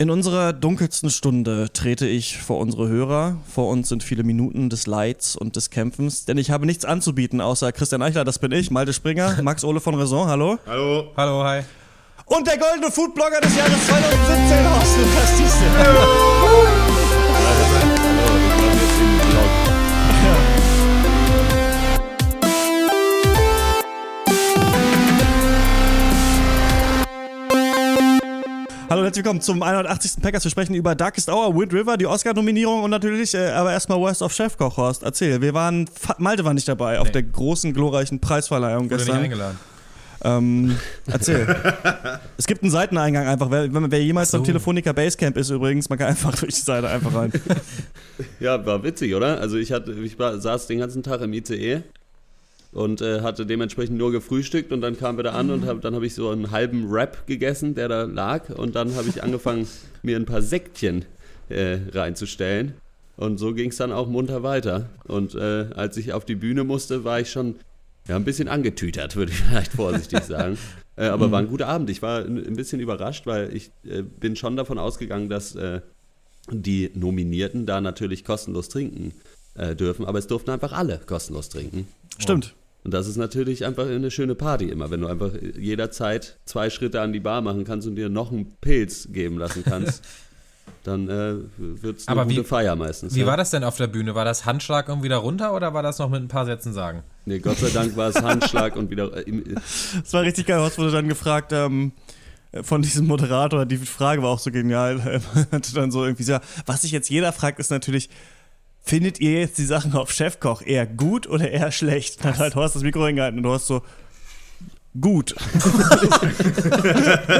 In unserer dunkelsten Stunde trete ich vor unsere Hörer. Vor uns sind viele Minuten des Leids und des Kämpfens, denn ich habe nichts anzubieten, außer Christian Eichler, das bin ich, Malte Springer, Max Ole von Raison, hallo. Hallo. Hallo, hi. Und der goldene Foodblogger des Jahres 2017, Horst Lukas herzlich willkommen zum 180. Packers. Wir sprechen über Darkest Hour, Wind River, die Oscar-Nominierung und natürlich, äh, aber erstmal Worst of Chefkoch, Horst. Erzähl, wir waren, Malte war nicht dabei auf Nee. der großen, glorreichen Preisverleihung Wurde nicht gestern. eingeladen. Ähm, erzähl. es gibt einen Seiteneingang einfach. Wer, wenn man, wer jemals so. Telefonica Basecamp ist übrigens, man kann einfach durch die Seite einfach rein. Ja, war witzig, oder? Also ich hatte, ich war, saß den ganzen Tag im ICE und äh, hatte dementsprechend nur gefrühstückt und dann kamen wir da an und hab, dann habe ich so einen halben Wrap gegessen, der da lag und dann habe ich angefangen, mir ein paar Säckchen äh, reinzustellen und so ging es dann auch munter weiter. Und äh, als ich auf die Bühne musste, war ich schon ja, ein bisschen angetütert, würde ich vielleicht vorsichtig sagen. Äh, aber war ein guter Abend. Ich war ein ein bisschen überrascht, weil ich äh, bin schon davon ausgegangen, dass äh, die Nominierten da natürlich kostenlos trinken äh, dürfen, aber es durften einfach alle kostenlos trinken. Stimmt. Und das ist natürlich einfach eine schöne Party immer, wenn du einfach jederzeit zwei Schritte an die Bar machen kannst und dir noch einen Pilz geben lassen kannst. dann äh, wird es eine Aber wie- gute Feier meistens. Wie ja. war das denn auf der Bühne? War das Handschlag irgendwie da runter oder war das noch mit ein paar Sätzen sagen? Nee, Gott sei Dank war es Handschlag und wieder. Äh, im, Das war richtig geil. Horst wurde dann gefragt, ähm, von diesem Moderator, die Frage war auch so genial. Hatte dann so irgendwie so, was sich jetzt jeder fragt, ist natürlich, findet ihr jetzt die Sachen auf Chefkoch eher gut oder eher schlecht? Dann halt Horst das Mikro hingehalten und du hast so, gut.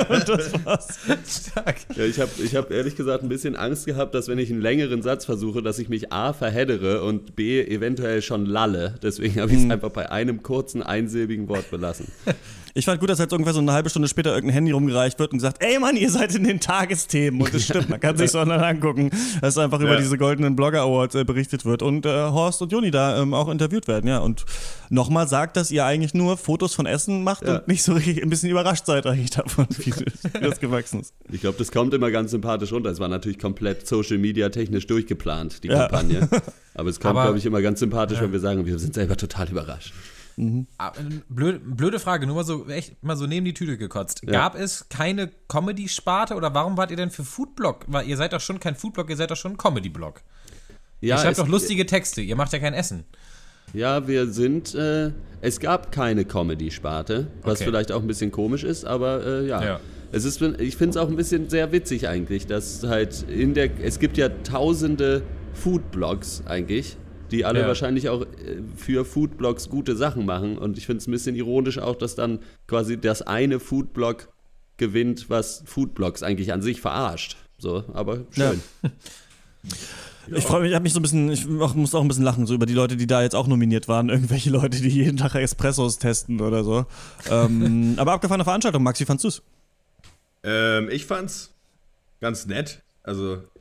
und das war's. Stark. ja, ich habe ich hab ehrlich gesagt ein bisschen Angst gehabt, dass wenn ich einen längeren Satz versuche, dass ich mich A verheddere und B eventuell schon lalle. Deswegen habe ich es einfach bei einem kurzen, einsilbigen Wort belassen. Ich fand gut, dass jetzt ungefähr so eine halbe Stunde später irgendein Handy rumgereicht wird und gesagt, ey Mann, ihr seid in den Tagesthemen. Und das stimmt, man kann sich so online angucken, dass einfach über Ja. diese goldenen Blogger Awards äh, berichtet wird und äh, Horst und Joni da ähm, auch interviewt werden, ja. Und nochmal sagt, dass ihr eigentlich nur Fotos von Essen macht Ja. und nicht so richtig, ein bisschen überrascht seid eigentlich davon, wie das, wie das gewachsen ist. Ich glaube, das kommt immer ganz sympathisch runter. Es war natürlich komplett Social Media technisch durchgeplant, die Ja. Kampagne. Aber es kommt, glaube ich, immer ganz sympathisch, wenn wir sagen, wir sind selber total überrascht. Ah, äh, Blöde, blöde Frage, nur mal so echt mal so neben die Tüte gekotzt. Gab es keine Comedy-Sparte oder warum wart ihr denn für Foodblog? Weil ihr seid doch schon kein Foodblog, ihr seid doch schon ein Comedy-Blog. Ja, ihr schreibt doch lustige Texte, ihr macht ja kein Essen. Ja, wir sind. Äh, es gab keine Comedy-Sparte, was Okay. vielleicht auch ein bisschen komisch ist, aber äh, ja. Ja. Es ist, ich finde es auch ein bisschen sehr witzig eigentlich, dass halt in der. Es gibt ja tausende Foodblogs eigentlich, die alle Ja. wahrscheinlich auch äh, für Foodblogs gute Sachen machen. Und ich finde es ein bisschen ironisch auch, dass dann quasi das eine Foodblog gewinnt, was Foodblogs eigentlich an sich verarscht. So, aber schön. Ich freue mich, ich habe mich so ein bisschen, ich muss auch ein bisschen lachen, so über die Leute, die da jetzt auch nominiert waren. Irgendwelche Leute, die jeden Tag Espressos testen oder so. ähm, aber abgefahrene Veranstaltung, Max, wie fandst du's? Ähm, ich fand's ganz nett. Also, es-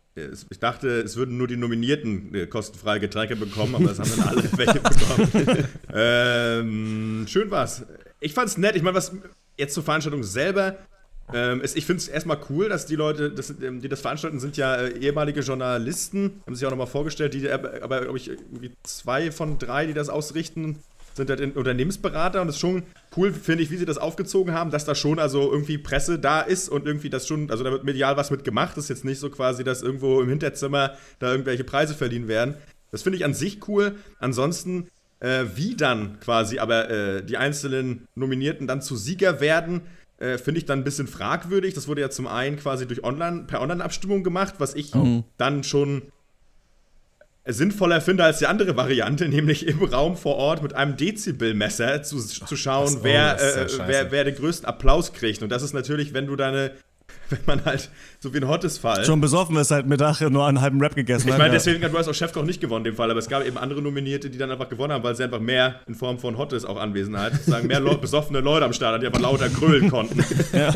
ich dachte, es würden nur die Nominierten äh, kostenfreie Getränke bekommen, aber es haben dann alle welche bekommen. ähm, schön war's. Ich fand's nett. Ich meine, was jetzt zur Veranstaltung selber. Ähm, ist, ich finde es erstmal cool, dass die Leute, das, ähm, die das veranstalten, sind ja äh, ehemalige Journalisten, haben sich auch nochmal vorgestellt, die, aber glaube ich, irgendwie zwei von drei, die das ausrichten, sind halt Unternehmensberater und es ist schon cool, finde ich, wie sie das aufgezogen haben, dass da schon also irgendwie Presse da ist und irgendwie das schon, also da wird medial was mit gemacht. Das ist jetzt nicht so quasi, dass irgendwo im Hinterzimmer da irgendwelche Preise verliehen werden. Das finde ich an sich cool. Ansonsten, äh, wie dann quasi aber äh, die einzelnen Nominierten dann zu Sieger werden, äh, finde ich dann ein bisschen fragwürdig. Das wurde ja zum einen quasi durch Online, per Online-Abstimmung gemacht, was ich dann schon sinnvoller finde als die andere Variante, nämlich im Raum vor Ort mit einem Dezibelmesser zu, zu schauen, das- oh, wer, äh, wer, wer den größten Applaus kriegt. Und das ist natürlich, wenn du deine, wenn man halt so wie ein Hottes Fall. Schon besoffen ist halt Mittag nur einen halben Rap gegessen. Ich meine, ja. deswegen hat du hast auch Chefkoch nicht gewonnen in dem Fall, aber es gab eben andere Nominierte, die dann einfach gewonnen haben, weil sie einfach mehr in Form von Hottes auch Anwesenheit, sozusagen mehr Leu besoffene Leute am Start die einfach lauter grölen konnten.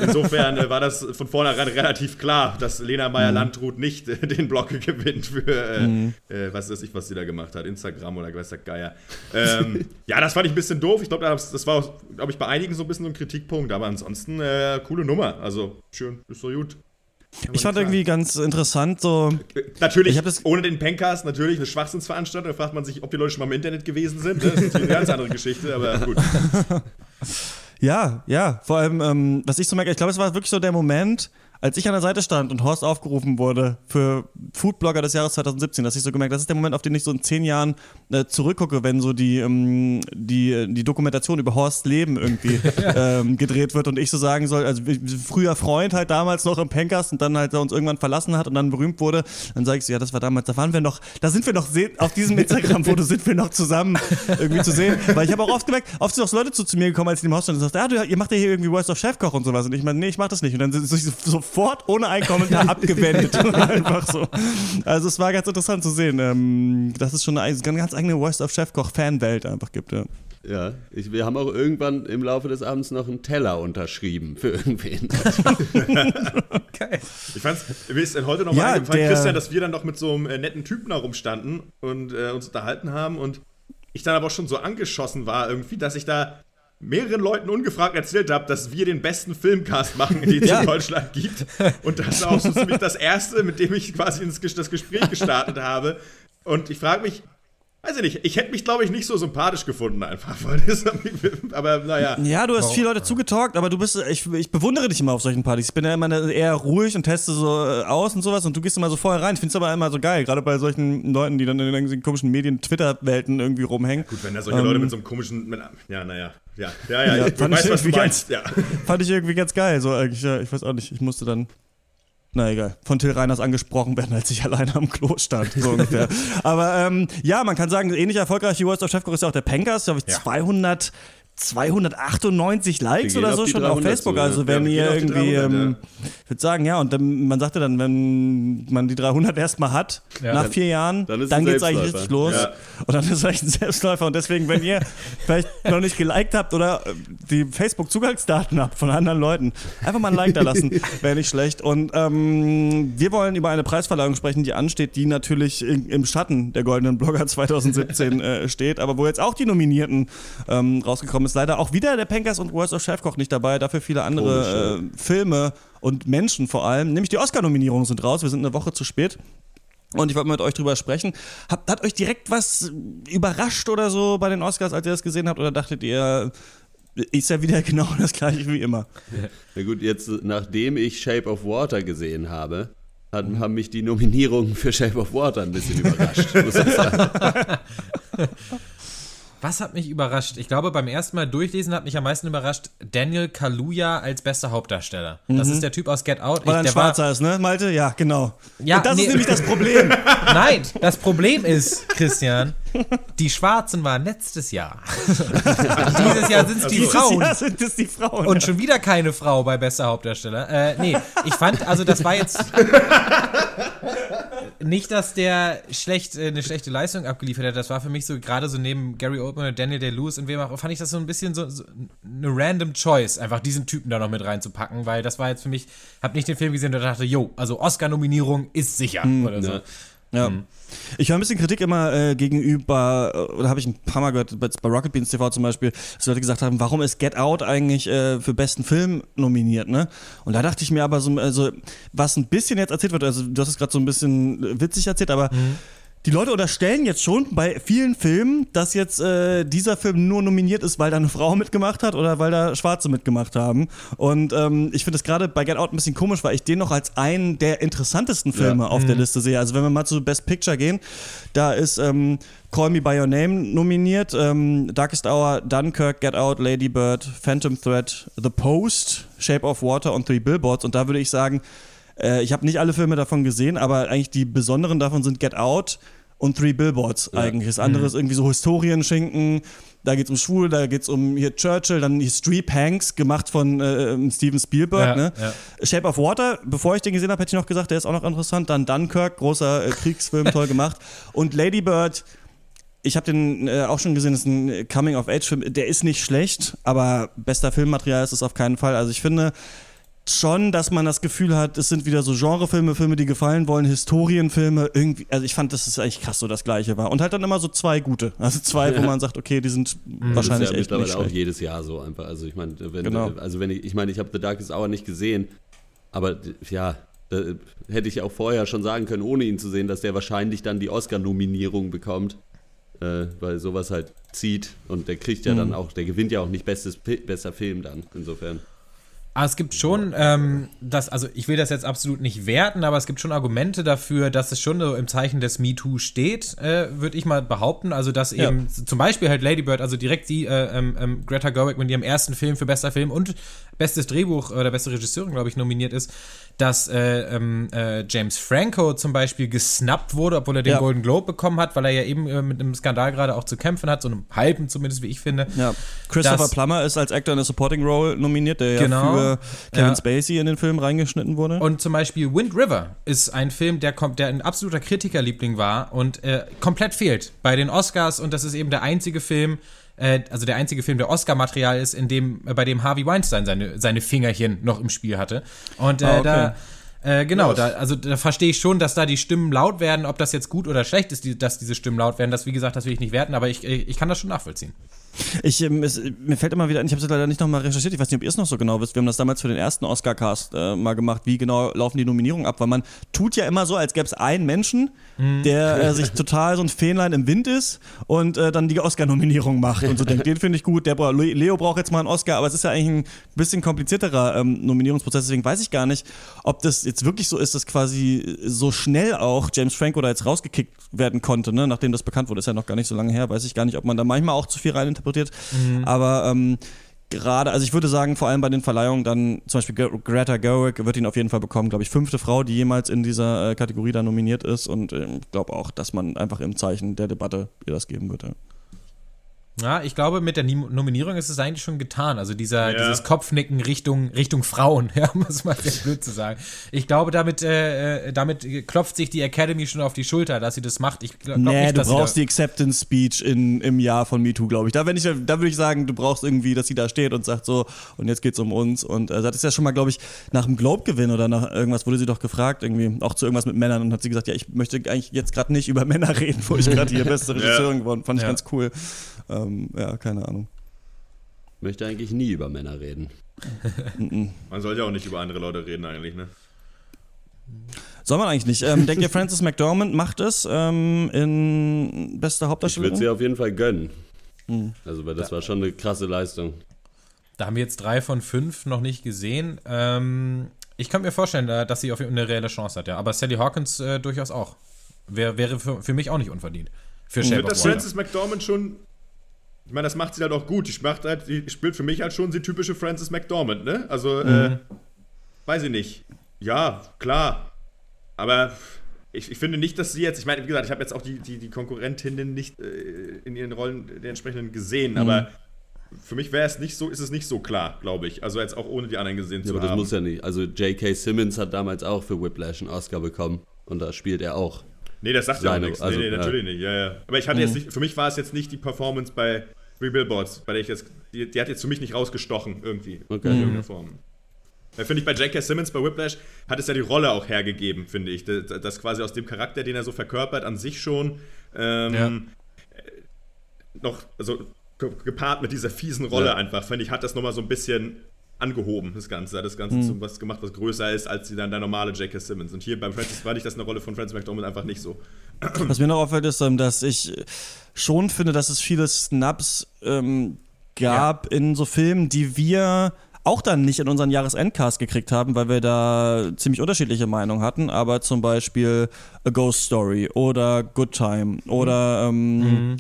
Insofern äh, war das von vornherein relativ klar, dass Lena Meyer-Landrut nicht äh, den Block gewinnt für, äh, äh, was weiß ich, was sie da gemacht hat, Instagram oder weiß der Geier. Ähm, ja, das fand ich ein bisschen doof. Ich glaube, das war, glaube ich, bei einigen so ein bisschen so ein Kritikpunkt, aber ansonsten äh, coole Nummer. Also schön, ist so gut. Ich fand irgendwie ganz interessant, so. Natürlich, ohne den Pencast, natürlich eine Schwachsinnsveranstaltung. Da fragt man sich, ob die Leute schon mal im Internet gewesen sind. ne? Das ist natürlich eine ganz andere Geschichte, aber gut. Ja, ja. Vor allem, ähm, was ich so merke, ich glaube, es war wirklich so der Moment, als ich an der Seite stand und Horst aufgerufen wurde für Foodblogger des Jahres 2017, dass ich so gemerkt, das ist der Moment, auf den ich so in zehn Jahren äh, zurückgucke, wenn so die, ähm, die, die Dokumentation über Horsts Leben irgendwie ähm, gedreht wird und ich so sagen soll, also früher Freund halt damals noch im Pencast und dann halt uns irgendwann verlassen hat und dann berühmt wurde, dann sage ich so, ja, das war damals, da waren wir noch, da sind wir noch, auf diesem Instagram-Foto sind wir noch zusammen irgendwie zu sehen, weil ich habe auch oft gemerkt, oft sind auch so Leute zu, zu mir gekommen, als ich im Haus stand und sagten, ja, du, ihr macht ja hier irgendwie Worst of Chefkoch und sowas. Und ich meine, nee, ich mach das nicht. Und dann sind sie sofort ohne einen Kommentar abgewendet einfach so. Also es war ganz interessant zu sehen, ähm, dass es schon eine ganz, ganz eigene Worst of Chefkoch Fanwelt einfach gibt, ja. Ja, ich, wir haben auch irgendwann im Laufe des Abends noch einen Teller unterschrieben für irgendwen. Geil. Ich fand's, mir ist heute noch Ja, mal eingefallen, Christian, dass wir dann noch mit so einem äh, netten Typen da rumstanden und äh, uns unterhalten haben und ich dann aber auch schon so angeschossen war irgendwie, dass ich da mehreren Leuten ungefragt erzählt habe, dass wir den besten Filmcast machen, den es Ja. in Deutschland gibt. Und das ist auch so ziemlich das erste, mit dem ich quasi ins, das Gespräch gestartet habe. Und ich frage mich, weiß ich nicht, ich hätte mich, glaube ich, nicht so sympathisch gefunden einfach. Weil das, aber naja. Ja, du hast viele Leute zugetalkt, aber du bist, ich, ich bewundere dich immer auf solchen Partys. Ich bin ja immer eher ruhig und teste so äh, aus und sowas und du gehst immer so vorher rein. Ich finde es aber immer so geil, gerade bei solchen Leuten, die dann in irgendwelchen komischen Medien, Twitter-Welten irgendwie rumhängen. Gut, wenn da solche Leute mit so einem komischen. Mit, ja, naja. Ja, ja, ja, Ja, ich fand weiß, ich was du irgendwie meinst. Ja. Fand ich irgendwie ganz geil. So eigentlich, ja, ich weiß auch nicht, ich musste dann. Na egal, von Till Reiners angesprochen werden, als ich alleine am Klo stand, so ungefähr. Aber ähm, ja, man kann sagen, ähnlich erfolgreich wie Worst of Chefkoch ist ja auch der Pencast, glaube ich, Ja. 200, 298 Likes oder so schon auf 300 Facebook. zu, ja. Also wenn Ja, ihr irgendwie, 300, ähm, ich würde sagen, ja, und dann, man sagte dann, wenn man die 300 erstmal hat, Ja. nach vier Jahren, dann dann, geht es eigentlich richtig los. Ja. Und dann ist es eigentlich ein Selbstläufer. Und deswegen, wenn ihr vielleicht noch nicht geliked habt oder äh, die Facebook-Zugangsdaten habt von anderen Leuten, einfach mal ein Like da lassen, wäre nicht schlecht. Und ähm, wir wollen über eine Preisverleihung sprechen, die ansteht, die natürlich in, im Schatten der Goldenen Blogger 2017 äh, steht, aber wo jetzt auch die Nominierten ähm, rausgekommen ist. Leider auch wieder der Pencast und Worst of Chefkoch nicht dabei, dafür viele andere äh, Filme und Menschen vor allem. Nämlich die Oscar-Nominierungen sind raus. Wir sind eine Woche zu spät. Und ich wollte mal mit euch drüber sprechen. Hat, hat euch direkt was überrascht oder so bei den Oscars, als ihr das gesehen habt? Oder dachtet ihr, ist ja wieder genau das gleiche wie immer? Na gut, jetzt nachdem ich Shape of Water gesehen habe, hat, haben mich die Nominierungen für Shape of Water ein bisschen überrascht. Muss ich sagen. Was hat mich überrascht? Ich glaube, beim ersten Mal durchlesen hat mich am meisten überrascht Daniel Kaluuya als bester Hauptdarsteller. Das ist der Typ aus Get Out. Weil er ein der Schwarzer ist, ne, Malte? Ja, genau. Ja, Und das nee. ist nämlich das Problem. Nein, das Problem ist, Christian, die Schwarzen waren letztes Jahr. Dieses Jahr sind es die Dieses Frauen. Jahr sind es die Frauen. Und schon wieder keine Frau bei bester Hauptdarsteller. Äh, nee, ich fand, also das war jetzt nicht, dass der schlecht, äh, eine schlechte Leistung abgeliefert hat. Das war für mich so gerade so neben Gary Oldman und Daniel Day-Lewis und wem auch, fand ich das so ein bisschen so, so eine random Choice, einfach diesen Typen da noch mit reinzupacken, weil das war jetzt für mich, hab nicht den Film gesehen und dachte, jo, also Oscar-Nominierung ist sicher oder so. Ja. Ja. Ich höre ein bisschen Kritik immer äh, gegenüber, äh, oder habe ich ein paar Mal gehört, bei, Rocket Beans TV zum Beispiel, dass Leute gesagt haben, warum ist Get Out eigentlich äh, für besten Film nominiert, ne? Und da dachte ich mir aber so, also, was ein bisschen jetzt erzählt wird, also du hast es gerade so ein bisschen witzig erzählt, aber die Leute unterstellen jetzt schon bei vielen Filmen, dass jetzt äh, dieser Film nur nominiert ist, weil da eine Frau mitgemacht hat oder weil da Schwarze mitgemacht haben. Und ähm, ich finde es gerade bei Get Out ein bisschen komisch, weil ich den noch als einen der interessantesten Filme auf der Liste sehe. Also wenn wir mal zu Best Picture gehen, da ist ähm, Call Me By Your Name nominiert, ähm, Darkest Hour, Dunkirk, Get Out, Lady Bird, Phantom Thread, The Post, Shape of Water und Three Billboards. Und da würde ich sagen, äh, ich habe nicht alle Filme davon gesehen, aber eigentlich die besonderen davon sind Get Out und Three Billboards eigentlich. Das andere ist irgendwie so Historienschinken. Da geht es um Schwul, da geht es um hier Churchill, dann hier Streep Hanks, gemacht von äh, Steven Spielberg. Ja, ne? ja. Shape of Water, bevor ich den gesehen habe, hätte ich noch gesagt, der ist auch noch interessant. Dann Dunkirk, großer äh, Kriegsfilm, toll gemacht. Und Lady Bird, ich habe den äh, auch schon gesehen, das ist ein Coming-of-Age-Film. Der ist nicht schlecht, aber bester Filmmaterial ist es auf keinen Fall. Also ich finde schon, dass man das Gefühl hat, es sind wieder so Genrefilme, Filme, die gefallen wollen, Historienfilme, irgendwie, also ich fand, dass es eigentlich krass so das Gleiche war. Und halt dann immer so zwei gute. Also zwei, wo man sagt, okay, die sind wahrscheinlich das ist ja echt mittlerweile auch jedes Jahr so einfach. Also ich meine, wenn, Genau. also wenn ich, ich meine, ich habe The Darkest Hour nicht gesehen, aber ja, Da hätte ich auch vorher schon sagen können, ohne ihn zu sehen, dass der wahrscheinlich dann die Oscar-Nominierung bekommt. Äh, weil sowas halt zieht und der kriegt ja Mhm. dann auch, der gewinnt ja auch nicht bestes, bester Film dann, insofern. Aber es gibt schon, ähm, das, also ich will das jetzt absolut nicht werten, aber es gibt schon Argumente dafür, dass es schon so im Zeichen des MeToo steht, äh, würde ich mal behaupten. Also dass Ja. eben zum Beispiel halt Lady Bird, also direkt die äh, ähm, ähm, Greta Gerwig mit ihrem ersten Film für bester Film und bestes Drehbuch oder beste Regisseurin, glaube ich, nominiert ist, dass äh, ähm, äh, James Franco zum Beispiel gesnappt wurde, obwohl er den Ja. Golden Globe bekommen hat, weil er ja eben äh, mit einem Skandal gerade auch zu kämpfen hat, so einem halben zumindest, wie ich finde. Ja. Christopher Plummer ist als Actor in a Supporting Role nominiert, der Genau. ja für Kevin Ja. Spacey in den Film reingeschnitten wurde. Und zum Beispiel Wind River ist ein Film, der, kommt, der ein absoluter Kritikerliebling war und äh, komplett fehlt bei den Oscars. Und das ist eben der einzige Film, äh, also der einzige Film, der Oscar-Material ist, in dem, äh, bei dem Harvey Weinstein seine, seine Fingerchen noch im Spiel hatte. Und äh, Ah, okay. da. Äh, genau, Los. da, also da verstehe ich schon, dass da die Stimmen laut werden. Ob das jetzt gut oder schlecht ist, die, dass diese Stimmen laut werden, das wie gesagt, das will ich nicht werten, aber ich, ich kann das schon nachvollziehen. Ich, ähm, es, mir fällt immer wieder ein, ich habe es leider nicht nochmal recherchiert, ich weiß nicht, ob ihr es noch so genau wisst. Wir haben das damals für den ersten Oscar-Cast äh, mal gemacht, wie genau laufen die Nominierungen ab, weil man tut ja immer so, als gäbe es einen Menschen, der äh, sich total so ein Fähnlein im Wind ist und äh, dann die Oscar-Nominierung macht und so denkt, den finde ich gut, der bra Leo braucht jetzt mal einen Oscar, aber es ist ja eigentlich ein bisschen komplizierterer ähm, Nominierungsprozess, deswegen weiß ich gar nicht, ob das jetzt wirklich so ist, dass quasi so schnell auch James Franco da jetzt rausgekickt werden konnte, ne? nachdem das bekannt wurde, ist ja noch gar nicht so lange her, weiß ich gar nicht, ob man da manchmal auch zu viel reininterpretiert, aber ähm, gerade, also ich würde sagen, vor allem bei den Verleihungen dann zum Beispiel Gre- Greta Gerwig wird ihn auf jeden Fall bekommen, glaube ich, fünfte Frau, die jemals in dieser äh, Kategorie da nominiert ist. Und ähm, ich glaube auch, dass man einfach im Zeichen der Debatte ihr das geben würde. Ja, ich glaube, mit der Nominierung ist es eigentlich schon getan. Also dieser, Ja. dieses Kopfnicken Richtung, Richtung Frauen, ja, um es mal sehr blöd zu sagen. Ich glaube, damit, äh, äh, damit klopft sich die Academy schon auf die Schulter, dass sie das macht. Ich glaube Nee, nicht, du dass sie brauchst da, die Acceptance Speech in, im Jahr von MeToo, glaube ich. Da, wenn ich. da würde ich sagen, du brauchst irgendwie, dass sie da steht und sagt so, und jetzt geht's um uns. Und äh, das ist ja schon mal, glaube ich, nach dem Globe-Gewinn oder nach irgendwas wurde sie doch gefragt, irgendwie, auch zu irgendwas mit Männern. Und hat sie gesagt, ja, ich möchte eigentlich jetzt gerade nicht über Männer reden, wo ich gerade hier beste Regisseurin geworden. Fand ich Ja. ganz cool. Ähm, ja, keine Ahnung. Möchte eigentlich nie über Männer reden. Man soll ja auch nicht über andere Leute reden eigentlich, ne? Soll man eigentlich nicht. Ähm, denkt ihr, Frances McDormand macht es ähm, in bester Ich würde Hauptdarstellerin? sie auf jeden Fall gönnen. Hm. Also, weil das war schon eine krasse Leistung. da haben wir jetzt drei von fünf noch nicht gesehen. Ähm, ich könnte mir vorstellen, äh, dass sie auf jeden Fall eine reelle Chance hat, ja. Aber Sally Hawkins äh, durchaus auch. Wär, wäre für, für mich auch nicht unverdient. Für Ich Shape dass Water. Frances McDormand schon. Ich meine, das macht sie halt auch gut. Die, macht halt, die spielt für mich halt schon die typische Frances McDormand, ne? Also, äh, weiß ich nicht. Ja, klar. Aber ich, ich finde nicht, dass sie jetzt. Ich meine, wie gesagt, ich habe jetzt auch die, die, die Konkurrentinnen nicht äh, in ihren Rollen der entsprechenden gesehen, aber für mich wäre es nicht so, ist es nicht so klar, glaube ich. Also jetzt auch ohne die anderen gesehen Ja, zu aber das haben. muss ja nicht. Also, J.K. Simmons hat damals auch für Whiplash einen Oscar bekommen. Und da spielt er auch. Nee, das sagt ja auch nichts. also, nee, nee, ja. natürlich nicht. Ja, ja. Aber ich hatte jetzt nicht, für mich war es jetzt nicht die Performance bei Three Billboards, bei der ich jetzt, die, die hat jetzt für mich nicht rausgestochen irgendwie. Okay. In irgendeiner Form. Da finde ich bei J.K. Simmons bei Whiplash hat es ja die Rolle auch hergegeben, finde ich. Das, das quasi aus dem Charakter, den er so verkörpert, an sich schon ähm, Ja. äh, noch, also ge- gepaart mit dieser fiesen Rolle Ja. einfach, finde ich, hat das nochmal so ein bisschen angehoben, das Ganze. Hat das Ganze zu was gemacht, was größer ist als die, dann der normale J.K. Simmons. Und hier beim Francis fand ich das eine Rolle von Francis McDormand einfach nicht so. Was mir noch auffällt, ist, ähm, dass ich schon finde, dass es viele Snaps ähm, gab in so Filmen, die wir auch dann nicht in unseren Jahresendcast gekriegt haben, weil wir da ziemlich unterschiedliche Meinungen hatten, aber zum Beispiel A Ghost Story oder Good Time oder ähm,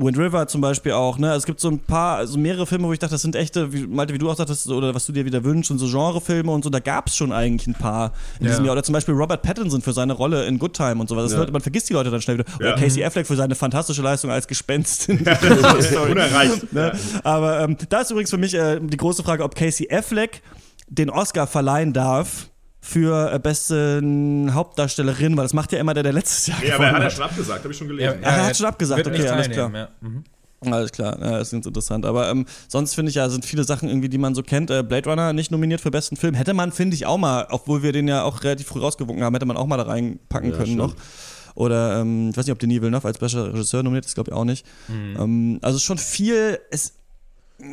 Wind River zum Beispiel auch, ne? Es gibt so ein paar, also mehrere Filme, wo ich dachte, das sind echte, wie, Malte, wie du auch sagtest, oder was du dir wieder wünschst, und so Genrefilme und so, da gab es schon eigentlich ein paar in Ja. diesem Jahr. Oder zum Beispiel Robert Pattinson für seine Rolle in Good Time und sowas. Das Ja. Leute, man vergisst die Leute dann schnell wieder. Oder. Casey Affleck für seine fantastische Leistung als Gespenst. in Unerreicht. Ne? Aber ähm, da ist übrigens für mich äh, die große Frage, ob Casey Affleck den Oscar verleihen darf für äh, beste Hauptdarstellerin, weil das macht ja immer der, der letztes Jahr Nee, aber er hat ja schon abgesagt, habe ich schon Ja, gelesen. er hat schon abgesagt, wird okay, nicht alles teilnehmen, Ja. Mhm. Alles klar, ja, das ist ganz interessant. Aber ähm, sonst finde ich ja, sind viele Sachen irgendwie, die man so kennt. Äh, Blade Runner nicht nominiert für besten Film. Hätte man, finde ich, auch mal, obwohl wir den ja auch relativ früh rausgewunken haben, hätte man auch mal da reinpacken Ja, können stimmt. noch. Oder ähm, ich weiß nicht, ob Denis Villeneuve als bester Regisseur nominiert ist, glaube ich auch nicht. Ähm, also schon viel, es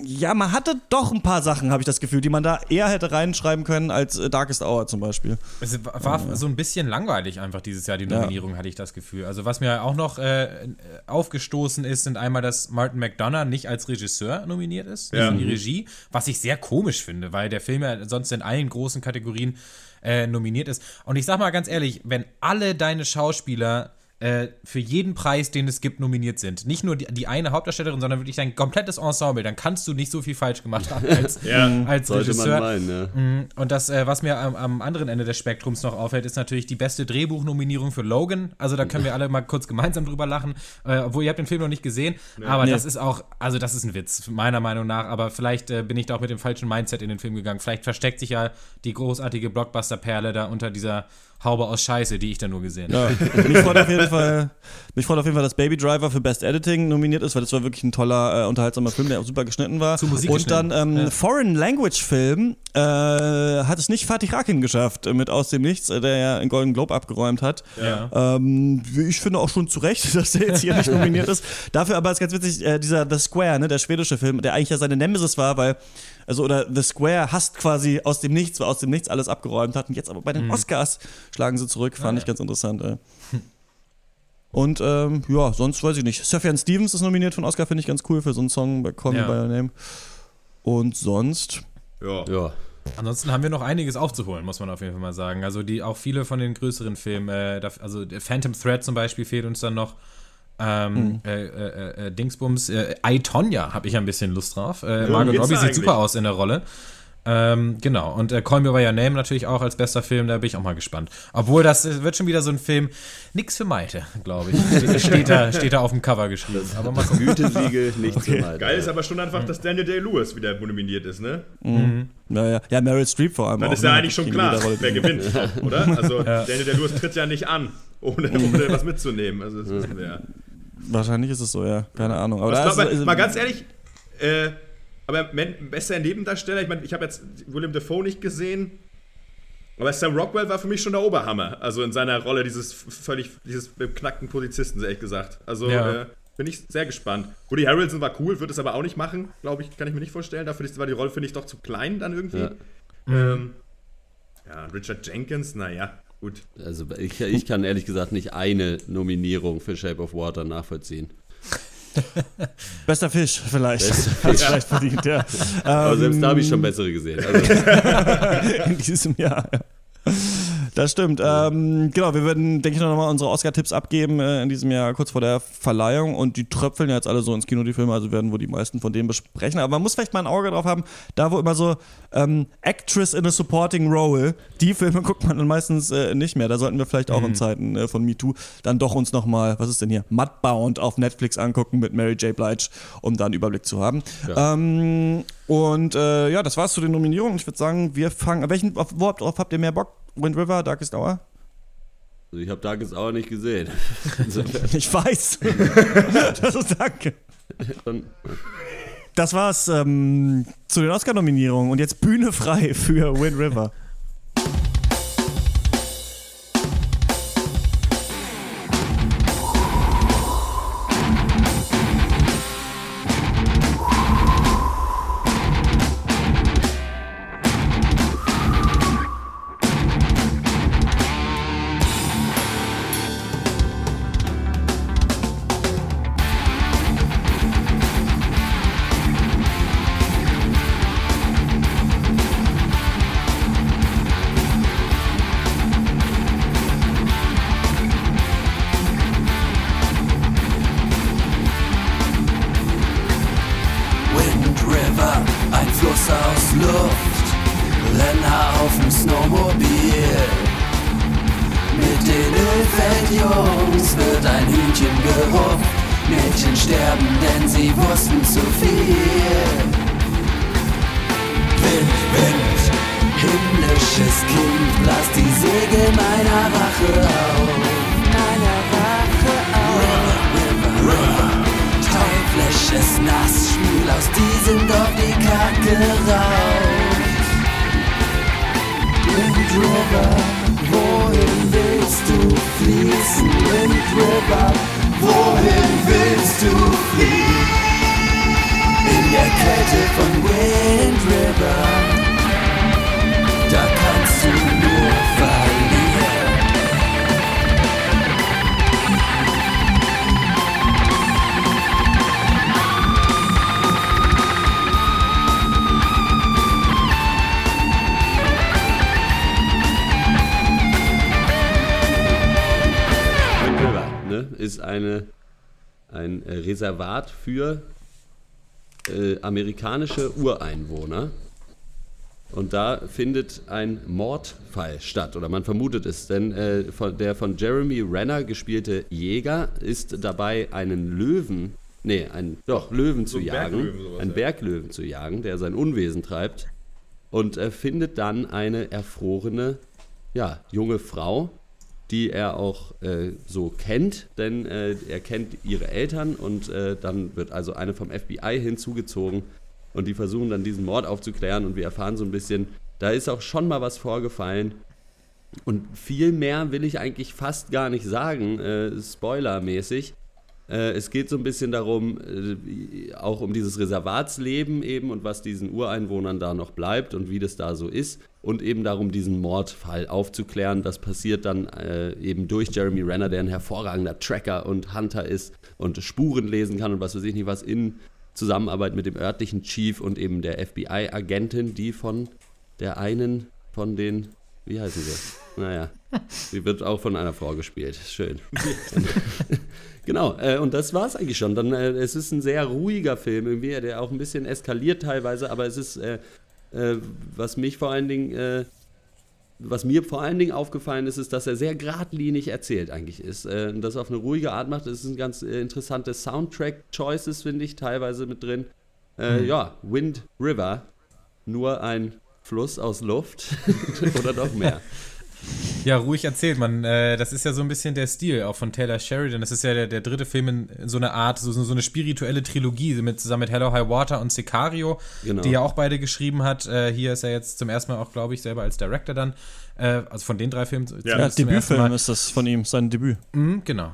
ja, man hatte doch ein paar Sachen, habe ich das Gefühl, die man da eher hätte reinschreiben können als äh, Darkest Hour zum Beispiel. Es war so ein bisschen langweilig einfach dieses Jahr, die Nominierung, ja. hatte ich das Gefühl. Also was mir auch noch äh, aufgestoßen ist, sind einmal, dass Martin McDonough nicht als Regisseur nominiert ist, ja. in die Regie, was ich sehr komisch finde, weil der Film ja sonst in allen großen Kategorien äh, nominiert ist. Und ich sag mal ganz ehrlich, wenn alle deine Schauspieler äh, für jeden Preis, den es gibt, nominiert sind. Nicht nur die, die, eine Hauptdarstellerin, sondern wirklich dein komplettes Ensemble. Dann kannst du nicht so viel falsch gemacht haben als, ja, als sollte Regisseur. Man meinen, ja. Mhm. Und das, äh, was mir am, am, anderen Ende des Spektrums noch auffällt, ist natürlich die beste Drehbuchnominierung für Logan. Also da können wir alle mal kurz gemeinsam drüber lachen. Äh, obwohl ihr habt den Film noch nicht gesehen. Nee. Aber nee. das ist auch, also das ist ein Witz, meiner Meinung nach. Aber vielleicht bin ich da auch mit dem falschen Mindset in den Film gegangen. Vielleicht versteckt sich ja die großartige Blockbuster-Perle da unter dieser Haube aus Scheiße, die ich da nur gesehen habe. Ja. mich, freut auf jeden Fall, mich freut auf jeden Fall, dass Baby Driver für Best Editing nominiert ist, weil das war wirklich ein toller, äh, unterhaltsamer Film, der auch super geschnitten war. Zu Musik Und dann ähm, ja. Foreign Language Film äh, hat es nicht Fatih Akin geschafft, äh, mit Aus dem Nichts, äh, der ja einen Golden Globe abgeräumt hat. Ja. Ähm, ich finde auch schon zu Recht, dass der jetzt hier nicht nominiert ist. Dafür aber ist ganz witzig, äh, dieser The Square, ne, der schwedische Film, der eigentlich ja seine Nemesis war, weil also oder The Square hasst quasi aus dem Nichts, aus dem Nichts alles abgeräumt hat und jetzt aber bei den mhm. Oscars schlagen sie zurück, fand ah, ich ganz interessant. Ey. Und ähm, ja, sonst weiß ich nicht. Sufjan Stevens ist nominiert von Oscar, finde ich ganz cool für so einen Song bei Call Me ja. By Your Name. Und sonst. Ja. ja. Ansonsten haben wir noch einiges aufzuholen, muss man auf jeden Fall mal sagen. Also die auch viele von den größeren Filmen, äh, also Phantom Thread zum Beispiel fehlt uns dann noch. Ähm, mhm. äh, äh, äh, Dingsbums, äh, I, Tonya habe ich ein bisschen Lust drauf. Äh, Margot Robbie sieht super aus in der Rolle. Ähm, genau, und äh, Call Me By Your Name natürlich auch als bester Film, da bin ich auch mal gespannt. Obwohl, das wird schon wieder so ein Film, nix für Maite, glaube ich. steht, da, steht da auf dem Cover geschrieben. Aber mal Gütesiegel, nichts okay. für Maite. Geil ist aber schon einfach, dass Daniel Day-Lewis wieder nominiert ist, ne? Mhm. Naja, ja, Meryl Streep vor allem. Dann ist ja ne? eigentlich schon klar, wer gewinnt, oder? Also, ja. Daniel Day-Lewis tritt ja nicht an, ohne, ohne was mitzunehmen. Also, das wissen wir ja. Wahrscheinlich ist es so, ja. Keine Ahnung. Aber glaub, ist, mal ganz ehrlich, äh, aber besser Nebendarsteller, ich meine, ich habe jetzt William Defoe nicht gesehen, aber Sam Rockwell war für mich schon der Oberhammer. Also in seiner Rolle dieses völlig, dieses beknackten Polizisten, ehrlich gesagt. Also ja. äh, bin ich sehr gespannt. Woody Harrelson war cool, wird es aber auch nicht machen, glaube ich, kann ich mir nicht vorstellen. Dafür war die Rolle, finde ich, doch zu klein dann irgendwie. Ja, ähm, ja Richard Jenkins, naja, gut. Also ich, ich kann ehrlich gesagt nicht eine Nominierung für Shape of Water nachvollziehen. Bester Fisch, vielleicht. Bester Fisch. vielleicht verdient, ja. Aber selbst da habe ich schon bessere gesehen. Also. In diesem Jahr, ja. Das stimmt. Ähm, genau, wir werden, denke ich, noch mal unsere Oscar-Tipps abgeben äh, in diesem Jahr kurz vor der Verleihung und die tröpfeln ja jetzt alle so ins Kino, die Filme, also werden wohl die meisten von denen besprechen. Aber man muss vielleicht mal ein Auge drauf haben, da wo immer so ähm, Actress in a Supporting Role, die Filme guckt man dann meistens äh, nicht mehr. Da sollten wir vielleicht auch mhm. in Zeiten äh, von MeToo dann doch uns noch mal, was ist denn hier, Mudbound auf Netflix angucken mit Mary J. Blige, um da einen Überblick zu haben. Ja. Ähm, und äh, ja, das war's zu den Nominierungen. Ich würde sagen, wir fangen. Welchen, auf, worauf habt ihr mehr Bock? Wind River, Darkest Hour? Also ich habe Darkest Hour nicht gesehen. ich weiß. also danke. Das war's ähm, zu den Oscar-Nominierungen. Und jetzt Bühne frei für Wind River. Für äh, amerikanische Ureinwohner. Und da findet ein Mordfall statt, oder man vermutet es, denn äh, von, der von Jeremy Renner gespielte Jäger ist dabei, einen Löwen, nee, einen, doch, Löwen So zu ein jagen, Berglöwen sowas, einen ja. Berglöwen zu jagen, der sein Unwesen treibt und er findet dann eine erfrorene, ja, junge Frau, die er auch äh, so kennt, denn äh, er kennt ihre Eltern und äh, dann wird also eine vom FBI hinzugezogen und die versuchen dann diesen Mord aufzuklären und wir erfahren so ein bisschen, da ist auch schon mal was vorgefallen und viel mehr will ich eigentlich fast gar nicht sagen, äh, spoilermäßig. Äh, es geht so ein bisschen darum, äh, auch um dieses Reservatsleben eben und was diesen Ureinwohnern da noch bleibt und wie das da so ist. Und eben darum, diesen Mordfall aufzuklären. Das passiert dann äh, eben durch Jeremy Renner, der ein hervorragender Tracker und Hunter ist und Spuren lesen kann und was weiß ich nicht was in Zusammenarbeit mit dem örtlichen Chief und eben der FBI-Agentin, die von der einen von den, wie heißen sie? Naja, sie wird auch von einer Frau gespielt. Schön. genau, äh, und das war es eigentlich schon. Dann, äh, es ist ein sehr ruhiger Film, irgendwie, der auch ein bisschen eskaliert teilweise, aber es ist, äh, äh, was mich vor allen Dingen, äh, was mir vor allen Dingen aufgefallen ist, ist, dass er sehr geradlinig erzählt eigentlich ist. Äh, und das auf eine ruhige Art macht. Es sind ganz äh, interessante Soundtrack-Choices, finde ich, teilweise mit drin. Äh, Ja, Wind River, nur ein Fluss aus Luft oder doch mehr. Ja, ruhig erzählt, man. Äh, das ist ja so ein bisschen der Stil auch von Taylor Sheridan. Das ist ja der, der dritte Film in, in so einer Art, so, so eine spirituelle Trilogie mit, zusammen mit Hello High Water und Sicario, Genau. die er auch beide geschrieben hat. Äh, hier ist er jetzt zum ersten Mal auch, glaube ich, selber als Director dann. Äh, also von den drei Filmen. Ja, Ja, zumindest zum ersten Mal. Debütfilm ist das von ihm, sein Debüt. Mhm, genau.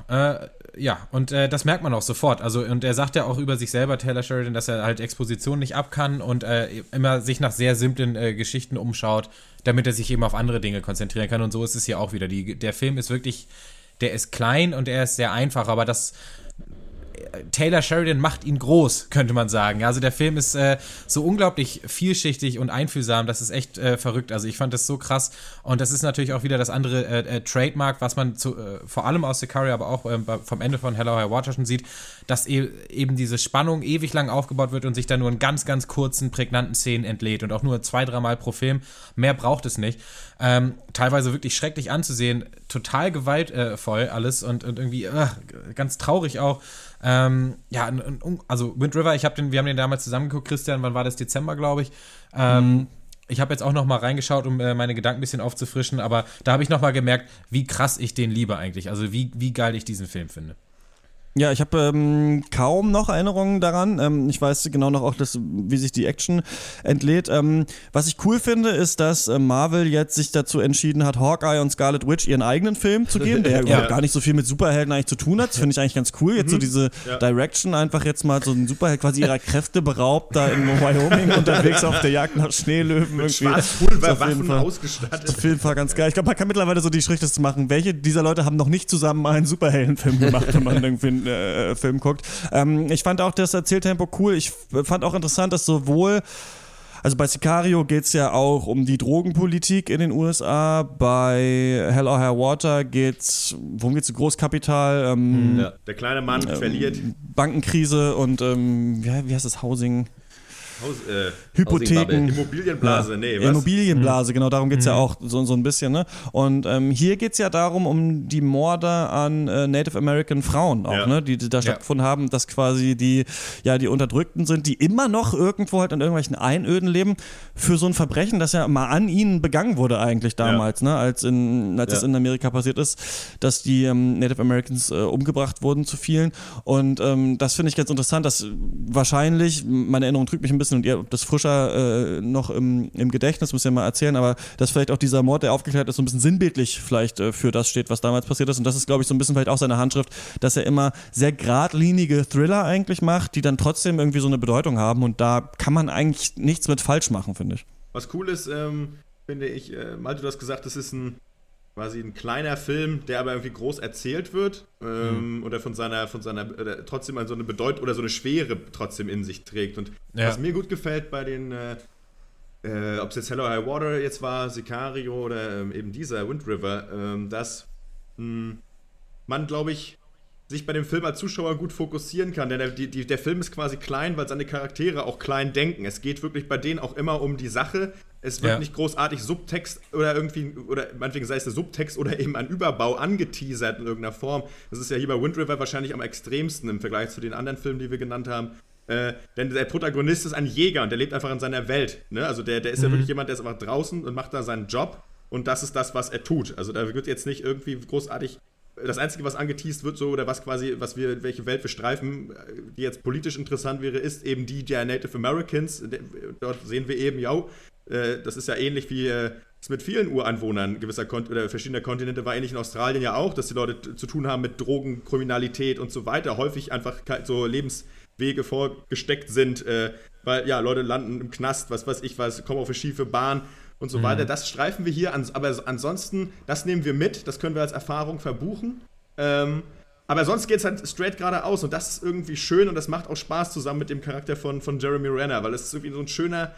Ja, und äh, das merkt man auch sofort. Also, und er sagt ja auch über sich selber, Taylor Sheridan, dass er halt Exposition nicht ab kann und äh, immer sich nach sehr simplen äh, Geschichten umschaut, damit er sich eben auf andere Dinge konzentrieren kann. Und so ist es hier auch wieder. Die, der Film ist wirklich, der ist klein und er ist sehr einfach, aber das. Taylor Sheridan macht ihn groß, könnte man sagen. Also der Film ist äh, so unglaublich vielschichtig und einfühlsam, das ist echt äh, verrückt. Also ich fand das so krass und das ist natürlich auch wieder das andere äh, äh, Trademark, was man zu, äh, vor allem aus Sicario, aber auch ähm, vom Ende von Hello High Water schon sieht, dass e eben diese Spannung ewig lang aufgebaut wird und sich dann nur in ganz, ganz kurzen, prägnanten Szenen entlädt und auch nur zwei, dreimal pro Film. Mehr braucht es nicht. Ähm, teilweise wirklich schrecklich anzusehen, total gewaltvoll alles und, und irgendwie äh, ganz traurig auch. Ähm, ja, also Wind River, ich hab den, wir haben den damals zusammengeguckt, Christian, wann war das? Dezember, glaube ich. Ähm, Ich habe jetzt auch noch mal reingeschaut, um äh, meine Gedanken ein bisschen aufzufrischen, aber da habe ich noch mal gemerkt, wie krass ich den liebe eigentlich. Also wie, wie geil ich diesen Film finde. Ja, ich habe ähm, kaum noch Erinnerungen daran. Ähm, ich weiß genau noch auch, dass, wie sich die Action entlädt. Ähm, was ich cool finde, ist, dass äh, Marvel jetzt sich dazu entschieden hat, Hawkeye und Scarlet Witch ihren eigenen Film zu geben, der Ja. überhaupt gar nicht so viel mit Superhelden eigentlich zu tun hat. Das finde ich eigentlich ganz cool. Jetzt so diese Ja. Direction, einfach jetzt mal so ein Superheld quasi ihrer Kräfte beraubt, da in Wyoming unterwegs auf der Jagd nach Schneelöwen. Mit Schwarzpulverwaffen ausgestattet. auf jeden Fall ganz geil. Ich glaube, man kann mittlerweile so die Schritte machen. Welche dieser Leute haben noch nicht zusammen einen Superheldenfilm gemacht, wenn man irgendwie einen äh, Film guckt? Ähm, ich fand auch das Erzähltempo cool. Ich fand auch interessant, dass sowohl also bei Sicario geht es ja auch um die Drogenpolitik in den USA. Bei Hell or High Water geht's, worum geht's? Großkapital, ähm, Ja. Der kleine Mann verliert Bankenkrise und ähm, wie, wie heißt das Housing? Haus, äh, Hypotheken. Immobilienblase, nee, was? Immobilienblase, genau, darum geht es ja auch so, so ein bisschen. Ne? Und ähm, hier geht es ja darum, um die Morde an äh, Native American Frauen auch, Ja. ne? die, die da stattgefunden haben, dass quasi die, ja, die Unterdrückten sind, die immer noch irgendwo halt in irgendwelchen Einöden leben, für so ein Verbrechen, das ja mal an ihnen begangen wurde eigentlich damals, ne? als, in, als Ja. es in Amerika passiert ist, dass die ähm, Native Americans äh, umgebracht wurden zu vielen. Und ähm, das finde ich ganz interessant, dass wahrscheinlich, meine Erinnerung trügt mich ein bisschen und ihr habt das frischer äh, noch im, im Gedächtnis, müsst ihr mal erzählen, aber dass vielleicht auch dieser Mord, der aufgeklärt ist, so ein bisschen sinnbildlich vielleicht äh, für das steht, was damals passiert ist. Und das ist, glaube ich, so ein bisschen vielleicht auch seine Handschrift, dass er immer sehr geradlinige Thriller eigentlich macht, die dann trotzdem irgendwie so eine Bedeutung haben. Und da kann man eigentlich nichts mit falsch machen, finde ich. Was cool ist, ähm, finde ich, äh, Malte, du hast gesagt, das ist ein quasi ein kleiner Film, der aber irgendwie groß erzählt wird ähm, oder von seiner, von seiner, oder trotzdem so eine Bedeutung oder so eine Schwere trotzdem in sich trägt. Und Ja. was mir gut gefällt bei den, äh, äh, ob es jetzt Hello High Water jetzt war, Sicario oder ähm, eben dieser Wind River, ähm, dass mh, man, glaube ich, sich bei dem Film als Zuschauer gut fokussieren kann. Denn der, die, der Film ist quasi klein, weil seine Charaktere auch klein denken. Es geht wirklich bei denen auch immer um die Sache. Es wird Ja. nicht großartig Subtext oder irgendwie, oder meinetwegen sei es der Subtext oder eben ein Überbau angeteasert in irgendeiner Form. Das ist ja hier bei Wind River wahrscheinlich am extremsten im Vergleich zu den anderen Filmen, die wir genannt haben. Äh, denn der Protagonist ist ein Jäger und der lebt einfach in seiner Welt. Ne? Also der, der ist ja wirklich jemand, der ist einfach draußen und macht da seinen Job und das ist das, was er tut. Also da wird jetzt nicht irgendwie großartig. Das Einzige, was angeteased wird, so oder was quasi, was wir, welche Welt wir streifen, äh, die jetzt politisch interessant wäre, ist eben die der Native Americans. Dort sehen wir eben, ja, äh, das ist ja ähnlich wie äh, es mit vielen Uranwohnern gewisser Kon oder verschiedener Kontinente war, ähnlich in Australien ja auch, dass die Leute zu tun haben mit Drogen, Kriminalität und so weiter. Häufig einfach so Lebenswege vorgesteckt sind, weil ja, Leute landen im Knast, was weiß ich was, kommen auf eine schiefe Bahn und so weiter. Das streifen wir hier, aber ansonsten, das nehmen wir mit, das können wir als Erfahrung verbuchen. Ähm, aber sonst geht es halt straight geradeaus und das ist irgendwie schön und das macht auch Spaß zusammen mit dem Charakter von, von Jeremy Renner, weil es ist irgendwie so ein schöner,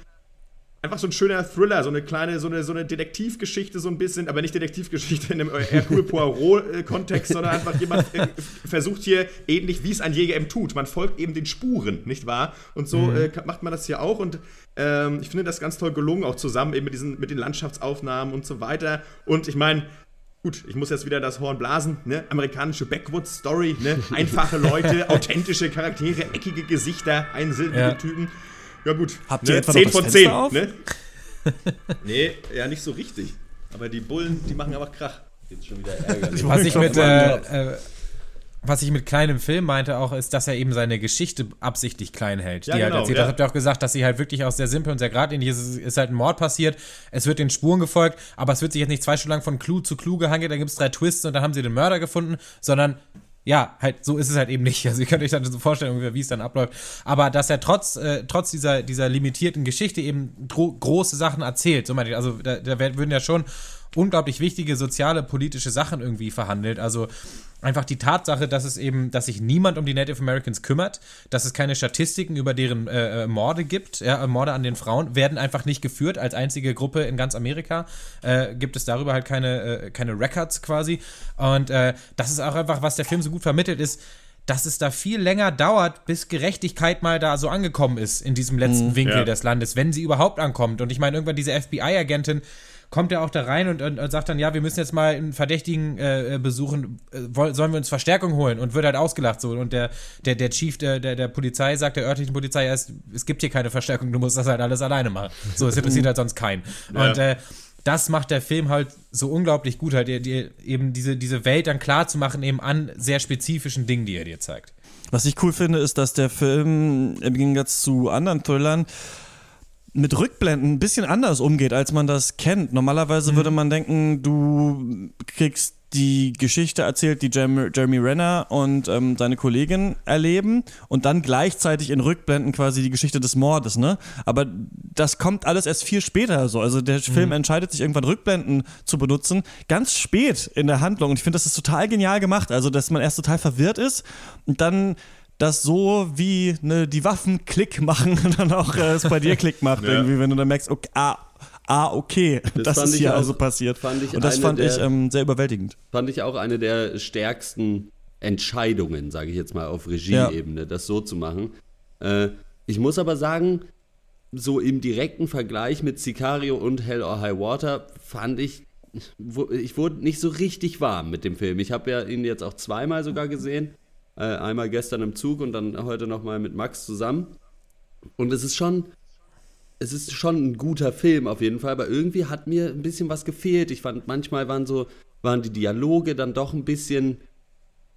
einfach so ein schöner Thriller, so eine kleine, so eine, so eine Detektivgeschichte so ein bisschen, aber nicht Detektivgeschichte in einem Hercule Poirot-Kontext, sondern einfach jemand äh, versucht hier ähnlich, wie es ein Jäger eben tut. Man folgt eben den Spuren, nicht wahr? Und so äh, kann- macht man das hier auch und ähm, ich finde das ganz toll gelungen, auch zusammen eben mit, diesen, mit den Landschaftsaufnahmen und so weiter. Und ich meine, Gut, ich muss jetzt wieder das Horn blasen, ne? Amerikanische Backwoods-Story, ne? Einfache Leute, authentische Charaktere, eckige Gesichter, einsilbige Ja. Typen. Ja gut, Habt ne? ihr etwa 10 noch das von Fenster 10, auf? ne? Nee, ja, nicht so richtig. Aber die Bullen, die machen aber Krach. Jetzt schon wieder ärgerlich. Was ich mit, äh, äh, was ich mit kleinem Film meinte auch, ist, dass er eben seine Geschichte absichtlich klein hält. Ja, die genau, halt erzählt. ja. Das habt ihr auch gesagt, dass sie halt wirklich auch sehr simpel und sehr geradlinig ist. Es ist halt ein Mord passiert, es wird den Spuren gefolgt, aber es wird sich jetzt nicht zwei Stunden lang von Clou zu Clou gehangelt, dann gibt es drei Twists und dann haben sie den Mörder gefunden, sondern ja, halt, so ist es halt eben nicht. Also ihr könnt euch dann so vorstellen, wie es dann abläuft. Aber dass er trotz, äh, trotz dieser, dieser limitierten Geschichte eben gro große Sachen erzählt. So meine ich, also da, da werden ja schon unglaublich wichtige soziale, politische Sachen irgendwie verhandelt. Also einfach die Tatsache, dass es eben, dass sich niemand um die Native Americans kümmert, dass es keine Statistiken über deren äh, äh, Morde gibt, ja, äh, Morde an den Frauen, werden einfach nicht geführt als einzige Gruppe in ganz Amerika. Äh, gibt es darüber halt keine, äh, keine Records quasi. Und äh, das ist auch einfach, was der Film so gut vermittelt ist, dass es da viel länger dauert, bis Gerechtigkeit mal da so angekommen ist in diesem letzten Winkel Ja. des Landes, wenn sie überhaupt ankommt. Und ich meine, irgendwann diese FBI-Agentin kommt ja auch da rein und, und, und sagt dann, ja, wir müssen jetzt mal einen Verdächtigen äh, äh, besuchen, äh, woll- sollen wir uns Verstärkung holen? Und wird halt ausgelacht so. Und der, der, der Chief der, der, der Polizei sagt, der örtlichen Polizei, es, es gibt hier keine Verstärkung, du musst das halt alles alleine machen. So, es interessiert halt sonst keinen. Und äh, das macht der Film halt so unglaublich gut, halt dir, dir eben diese, diese Welt dann klar zu machen, eben an sehr spezifischen Dingen, die er dir zeigt. Was ich cool finde, ist, dass der Film im Gegensatz zu anderen Thrillern mit Rückblenden ein bisschen anders umgeht, als man das kennt. Normalerweise würde man denken, du kriegst die Geschichte erzählt, die Jeremy, Jeremy Renner und ähm, seine Kollegin erleben und dann gleichzeitig in Rückblenden quasi die Geschichte des Mordes, ne? Aber das kommt alles erst viel später so. Also der Film entscheidet sich irgendwann Rückblenden zu benutzen, ganz spät in der Handlung. Und ich finde, das ist total genial gemacht. Also, dass man erst total verwirrt ist und dann das so wie ne, die Waffen Klick machen und dann auch äh, es bei dir Klick macht, Ja. irgendwie, wenn du dann merkst, okay, ah, ah okay, das, fand ist ich hier auch- also passiert. ich und das fand ich der- ähm, sehr überwältigend. Fand ich auch eine der stärksten Entscheidungen, sage ich jetzt mal, auf Regieebene, das so zu machen. Äh, ich muss aber sagen, so im direkten Vergleich mit Sicario und Hell or High Water fand ich, ich wurde nicht so richtig warm mit dem Film. Ich habe ja ihn jetzt auch zweimal sogar gesehen. Äh, einmal gestern im Zug und dann heute nochmal mit Max zusammen. Und es ist schon, es ist schon ein guter Film auf jeden Fall, aber irgendwie hat mir ein bisschen was gefehlt. Ich fand, manchmal waren so, waren die Dialoge dann doch ein bisschen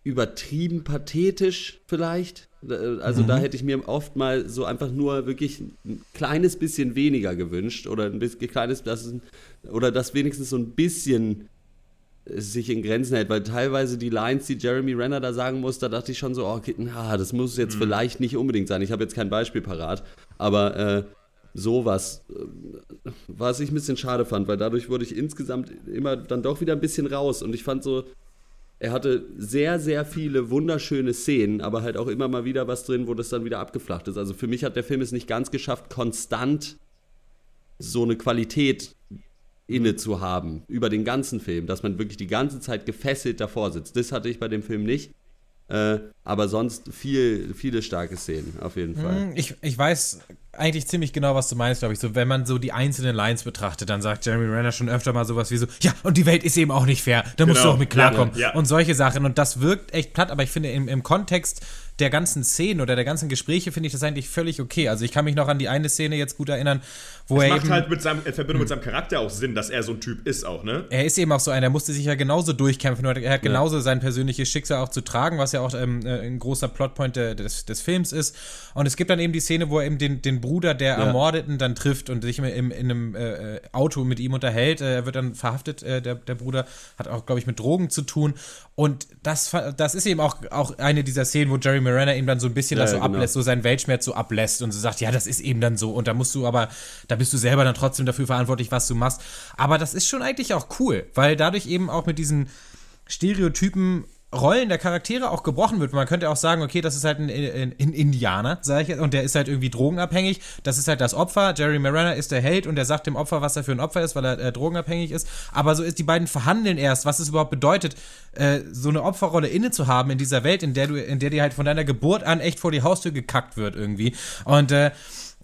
übertrieben pathetisch vielleicht. Äh, Also da hätte ich mir oft mal so einfach nur wirklich ein kleines bisschen weniger gewünscht oder ein bisschen kleines, das ist, oder das wenigstens so ein bisschen sich in Grenzen hält, weil teilweise die Lines, die Jeremy Renner da sagen muss, da dachte ich schon so, oh, okay, na, das muss jetzt vielleicht nicht unbedingt sein. Ich habe jetzt kein Beispiel parat, aber äh, sowas, äh, was ich ein bisschen schade fand, weil dadurch wurde ich insgesamt immer dann doch wieder ein bisschen raus und ich fand so, er hatte sehr, sehr viele wunderschöne Szenen, aber halt auch immer mal wieder was drin, wo das dann wieder abgeflacht ist. Also für mich hat der Film es nicht ganz geschafft, konstant so eine Qualität inne zu haben über den ganzen Film, dass man wirklich die ganze Zeit gefesselt davor sitzt. Das hatte ich bei dem Film nicht. Äh, aber sonst viel, viele starke Szenen, auf jeden Fall. Hm, Ich, ich weiß eigentlich ziemlich genau, was du meinst, glaube ich. So, wenn man so die einzelnen Lines betrachtet, dann sagt Jeremy Renner schon öfter mal sowas wie so, ja, und die Welt ist eben auch nicht fair, da musst du Genau. auch mit klarkommen. Ja, ja. Und solche Sachen. Und das wirkt echt platt, aber ich finde, im, im Kontext der ganzen Szenen oder der ganzen Gespräche finde ich das eigentlich völlig okay. Also ich kann mich noch an die eine Szene jetzt gut erinnern, wo Es er macht eben, halt mit seinem, in Verbindung mit seinem Charakter auch Sinn, dass er so ein Typ ist auch, ne? er ist eben auch so einer, der musste sich ja genauso durchkämpfen, er hat genauso sein persönliches Schicksal auch zu tragen, was ja auch ähm, äh, ein großer Plotpoint des, des Films ist. Und es gibt dann eben die Szene, wo er eben den, den Bruder der Ermordeten dann trifft und sich im, im, in einem äh, äh, Auto mit ihm unterhält. Äh, Er wird dann verhaftet, äh, der, der Bruder, hat auch, glaube ich, mit Drogen zu tun. Und das, das ist eben auch, auch eine dieser Szenen, wo Jerry Renner ihm dann so ein bisschen Ja, das so genau. ablässt, so seinen Weltschmerz so ablässt und so sagt, ja, das ist eben dann so. Und da musst du aber, da bist du selber dann trotzdem dafür verantwortlich, was du machst. Aber das ist schon eigentlich auch cool, weil dadurch eben auch mit diesen Stereotypen Rollen der Charaktere auch gebrochen wird. Man könnte auch sagen, okay, das ist halt ein, ein, ein Indianer, sage ich jetzt, und der ist halt irgendwie drogenabhängig. Das ist halt das Opfer. Jerry Marana ist der Held und der sagt dem Opfer, was er für ein Opfer ist, weil er äh, drogenabhängig ist. Aber so ist die beiden verhandeln erst, was es überhaupt bedeutet, äh, so eine Opferrolle inne zu haben in dieser Welt, in der du, in der dir halt von deiner Geburt an echt vor die Haustür gekackt wird irgendwie. Und äh,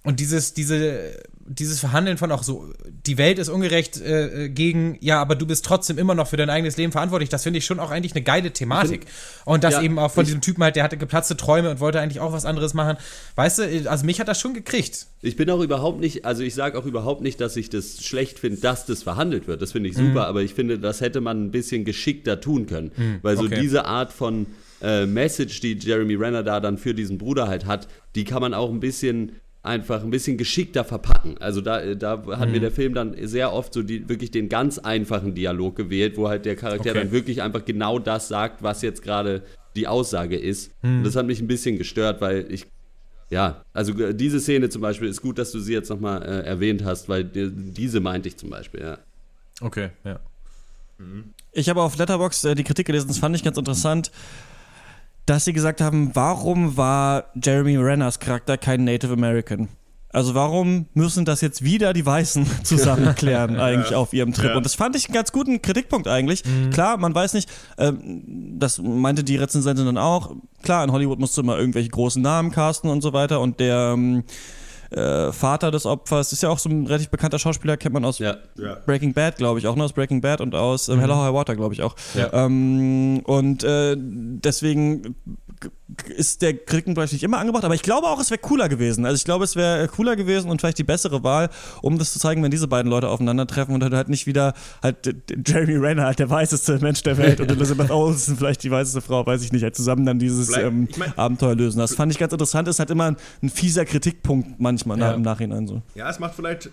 und dieses, diese, dieses Verhandeln von auch so, die Welt ist ungerecht äh, gegen, ja, aber du bist trotzdem immer noch für dein eigenes Leben verantwortlich, das finde ich schon auch eigentlich eine geile Thematik. Und das ja, eben auch von ich- diesem Typen halt, der hatte geplatzte Träume und wollte eigentlich auch was anderes machen. Weißt du, also mich hat das schon gekriegt. Ich bin auch überhaupt nicht, also ich sage auch überhaupt nicht, dass ich das schlecht finde, dass das verhandelt wird. Das finde ich super, aber ich finde, das hätte man ein bisschen geschickter tun können. Weil so okay. diese Art von äh, Message, die Jeremy Renner da dann für diesen Bruder halt hat, die kann man auch ein bisschen einfach ein bisschen geschickter verpacken. Also da, da hat mir der Film dann sehr oft so die, wirklich den ganz einfachen Dialog gewählt, wo halt der Charakter Okay. dann wirklich einfach genau das sagt, was jetzt gerade die Aussage ist. Und das hat mich ein bisschen gestört, weil ich ja, also äh, diese Szene zum Beispiel ist gut, dass du sie jetzt nochmal äh, erwähnt hast, weil die, diese meinte ich zum Beispiel, ja. Okay, ja. Ich habe auf Letterbox äh, die Kritik gelesen, das fand ich ganz interessant, dass sie gesagt haben, warum war Jeremy Renners Charakter kein Native American? Also warum müssen das jetzt wieder die Weißen zusammen klären eigentlich auf ihrem Trip? Ja. Und das fand ich einen ganz guten Kritikpunkt eigentlich. Klar, man weiß nicht, ähm, das meinte die Rezensentin dann auch, klar, in Hollywood musst du immer irgendwelche großen Namen casten und so weiter und der ähm, äh, Vater des Opfers ist ja auch so ein relativ bekannter Schauspieler, kennt man aus Ja. Breaking Bad, glaube ich, auch, ne? Aus Breaking Bad und aus ähm, Hello High Water, glaube ich auch. Ja. Ähm, und äh, deswegen ist der vielleicht nicht immer angebracht, aber ich glaube auch, es wäre cooler gewesen. Also ich glaube, es wäre cooler gewesen und vielleicht die bessere Wahl, um das zu zeigen, wenn diese beiden Leute aufeinandertreffen und halt nicht wieder halt äh, Jeremy Renner, halt der weißeste Mensch der Welt und Elizabeth Olsen, vielleicht die weißeste Frau, weiß ich nicht, halt zusammen dann dieses ähm, ich mein- Abenteuer lösen. Das fand ich ganz interessant, ist halt immer ein, ein fieser Kritikpunkt manchmal Ja. im Nachhinein so. Ja, es macht vielleicht, äh,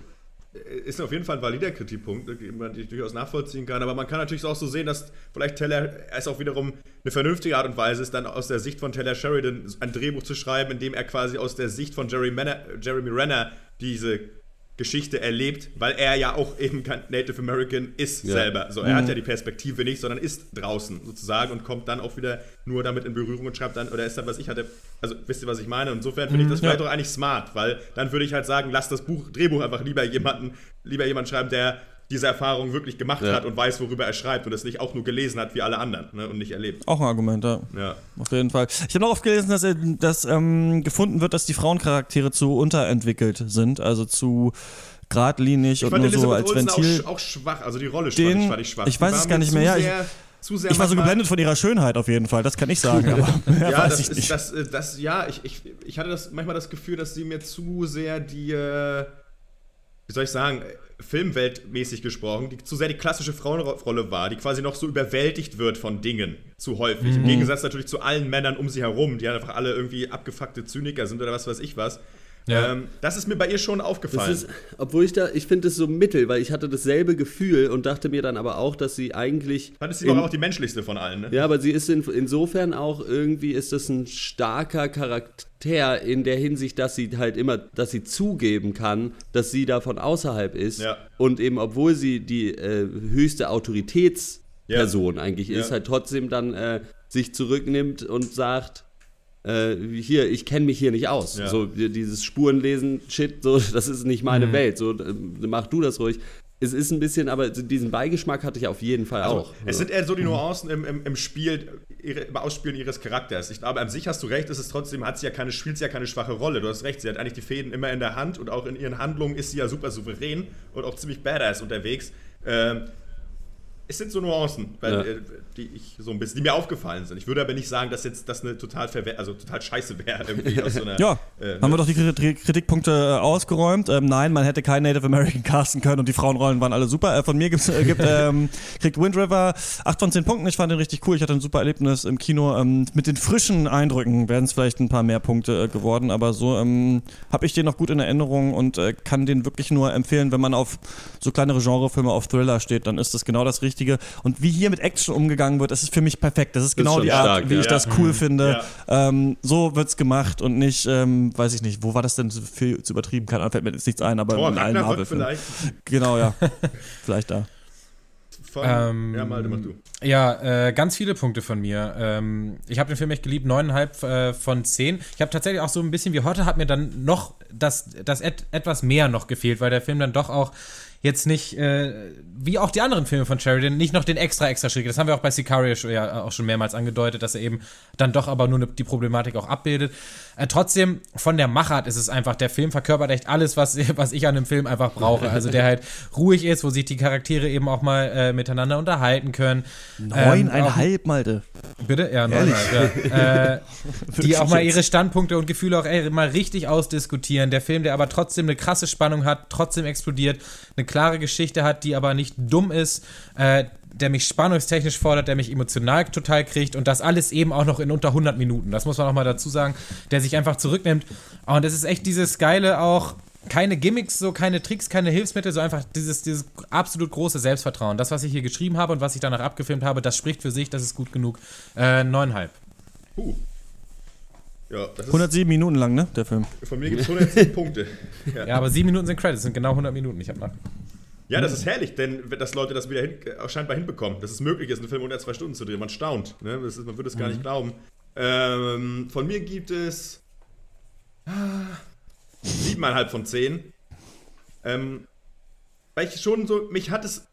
ist auf jeden Fall ein valider Kritikpunkt, den man durchaus nachvollziehen kann, aber man kann natürlich auch so sehen, dass vielleicht Taylor es auch wiederum eine vernünftige Art und Weise ist, dann aus der Sicht von Taylor Sheridan ein Drehbuch zu schreiben, in dem er quasi aus der Sicht von Jeremy Renner, Jeremy Renner diese Geschichte erlebt, weil er ja auch eben kein Native American ist Ja. selber. So, er hat ja die Perspektive nicht, sondern ist draußen sozusagen und kommt dann auch wieder nur damit in Berührung und schreibt dann, oder ist dann, was ich hatte, also wisst ihr, was ich meine? Und insofern finde ich das vielleicht auch eigentlich smart, weil dann würde ich halt sagen, lass das Buch, Drehbuch einfach lieber jemanden, lieber jemand schreiben, der diese Erfahrung wirklich gemacht Ja. hat und weiß, worüber er schreibt und es nicht auch nur gelesen hat wie alle anderen ne, und nicht erlebt. Auch ein Argument, ja. Ja. Auf jeden Fall. Ich habe noch oft gelesen, dass, dass ähm, gefunden wird, dass die Frauencharaktere zu unterentwickelt sind, also zu geradlinig Ich und fand nur so als Olsen auch, Ventil. sch- auch schwach, also die Rolle Den- fand, ich, schwach. ich weiß es gar nicht mehr, ja, ich- Sehr, zu sehr Ich war so geblendet von ihrer Schönheit auf jeden Fall, das kann ich sagen, ja, weiß das ich ist nicht. das, äh, das, ja, ich, ich, ich hatte das manchmal das Gefühl, dass sie mir zu sehr die, äh, wie soll ich sagen, filmweltmäßig gesprochen, die zu sehr die klassische Frauenrolle war, die quasi noch so überwältigt wird von Dingen zu häufig. Mhm. Im Gegensatz natürlich zu allen Männern um sie herum, die einfach alle irgendwie abgefuckte Zyniker sind oder was weiß ich was. Ja. Ähm, das ist mir bei ihr schon aufgefallen. ist, obwohl ich da, ich finde es so mittel, weil ich hatte dasselbe Gefühl und dachte mir dann aber auch, dass sie eigentlich. Fand sie in- doch auch die menschlichste von allen, ne? Ja, aber sie ist in, insofern auch irgendwie ist das ein starker Charakter in der Hinsicht, dass sie halt immer, dass sie zugeben kann, dass sie da von außerhalb ist Ja. und eben obwohl sie die äh, höchste Autoritätsperson eigentlich ist, Ja. halt trotzdem dann äh, sich zurücknimmt und sagt, äh, hier, ich kenne mich hier nicht aus. Ja. So die- dieses Spurenlesen, Shit, so das ist nicht meine Welt. So äh, mach du das ruhig. es ist ein bisschen, aber diesen Beigeschmack hatte ich auf jeden Fall Also, auch. es sind eher so die Nuancen im, im, im Spiel, ihre, im Ausspielen ihres Charakters. Ich glaube, an sich hast du recht, ist es trotzdem, hat sie ja keine, spielt sie ja keine schwache Rolle. Du hast recht, sie hat eigentlich die Fäden immer in der Hand und auch in ihren Handlungen ist sie ja super souverän und auch ziemlich badass unterwegs. Ähm, es sind so Nuancen, weil, Ja. äh, die ich so ein bisschen, die mir aufgefallen sind. Ich würde aber nicht sagen, dass jetzt das eine total verwe also total scheiße wäre irgendwie aus so einer. Ja, äh, haben wir doch die Kri- Kritikpunkte äh, ausgeräumt. Ähm, nein, man hätte keinen Native American casten können und die Frauenrollen waren alle super. Äh, von mir gibt's, äh, gibt, ähm, kriegt Wind River 8 von 10 Punkten. Ich fand den richtig cool. Ich hatte ein super Erlebnis im Kino. Ähm, mit den frischen Eindrücken wären es vielleicht ein paar mehr Punkte äh, geworden, aber so ähm, habe ich den noch gut in Erinnerung und äh, kann den wirklich nur empfehlen, wenn man auf so kleinere Genrefilme, auf Thriller steht, dann ist das genau das Richtige. Und wie hier mit Action umgegangen wird, das ist für mich perfekt. Das ist ist genau die Art, stark, wie ja. ich das cool finde. Ja. Ähm, so wird's gemacht und nicht, ähm, weiß ich nicht, wo war das denn so viel zu übertrieben? Keine Ahnung, fällt mir jetzt nichts ein, aber Thor in allen Marvel-Filmen. vielleicht. Genau, ja. vielleicht da. Von, Ähm, ja, Malte, mach du. Ja, äh, ganz viele Punkte von mir. Ähm, ich habe den Film echt geliebt, neuneinhalb äh, von zehn. Ich habe tatsächlich auch so ein bisschen wie heute hat mir dann noch das, das et etwas mehr noch gefehlt, weil der Film dann doch auch jetzt nicht, äh, wie auch die anderen Filme von Sheridan, nicht noch den extra, extra Schritt. Das haben wir auch bei Sicario schon, ja auch schon mehrmals angedeutet, dass er eben dann doch aber nur ne, die Problematik auch abbildet. Äh, trotzdem, von der Machart ist es einfach, der Film verkörpert echt alles, was, was ich an einem Film einfach brauche. Also der halt ruhig ist, wo sich die Charaktere eben auch mal äh, miteinander unterhalten können. Ähm, Neuneinhalb, Malte. Bitte? Ja, neuneinhalb, ja. äh, die auch mal ihre Standpunkte und Gefühle auch ey, mal richtig ausdiskutieren. Der Film, der aber trotzdem eine krasse Spannung hat, trotzdem explodiert, eine klare Geschichte hat, die aber nicht dumm ist, äh, der mich spannungstechnisch fordert, der mich emotional total kriegt und das alles eben auch noch in unter 100 Minuten. Das muss man auch mal dazu sagen, der sich einfach zurücknimmt. Und es ist echt dieses geile auch, keine Gimmicks, so keine Tricks, keine Hilfsmittel, so einfach dieses, dieses absolut große Selbstvertrauen. Das, was ich hier geschrieben habe und was ich danach abgefilmt habe, das spricht für sich, das ist gut genug. Äh, neuneinhalb. Puh. Ja, das ist, 107 Minuten lang, ne, der Film. von mir gibt es 110 Punkte. Ja. Ja, aber sieben Minuten sind Credits, sind genau 100 Minuten. Ich habe nach. Ja, das ist herrlich, denn dass Leute das wieder hin, äh, scheinbar hinbekommen, dass es möglich ist, einen Film unter zwei Stunden zu drehen. Man staunt. Ne? Ist, man würde es gar nicht glauben. Ähm, von mir gibt es ah, siebeneinhalb von zehn. Ähm, weil ich schon so, mich hat es,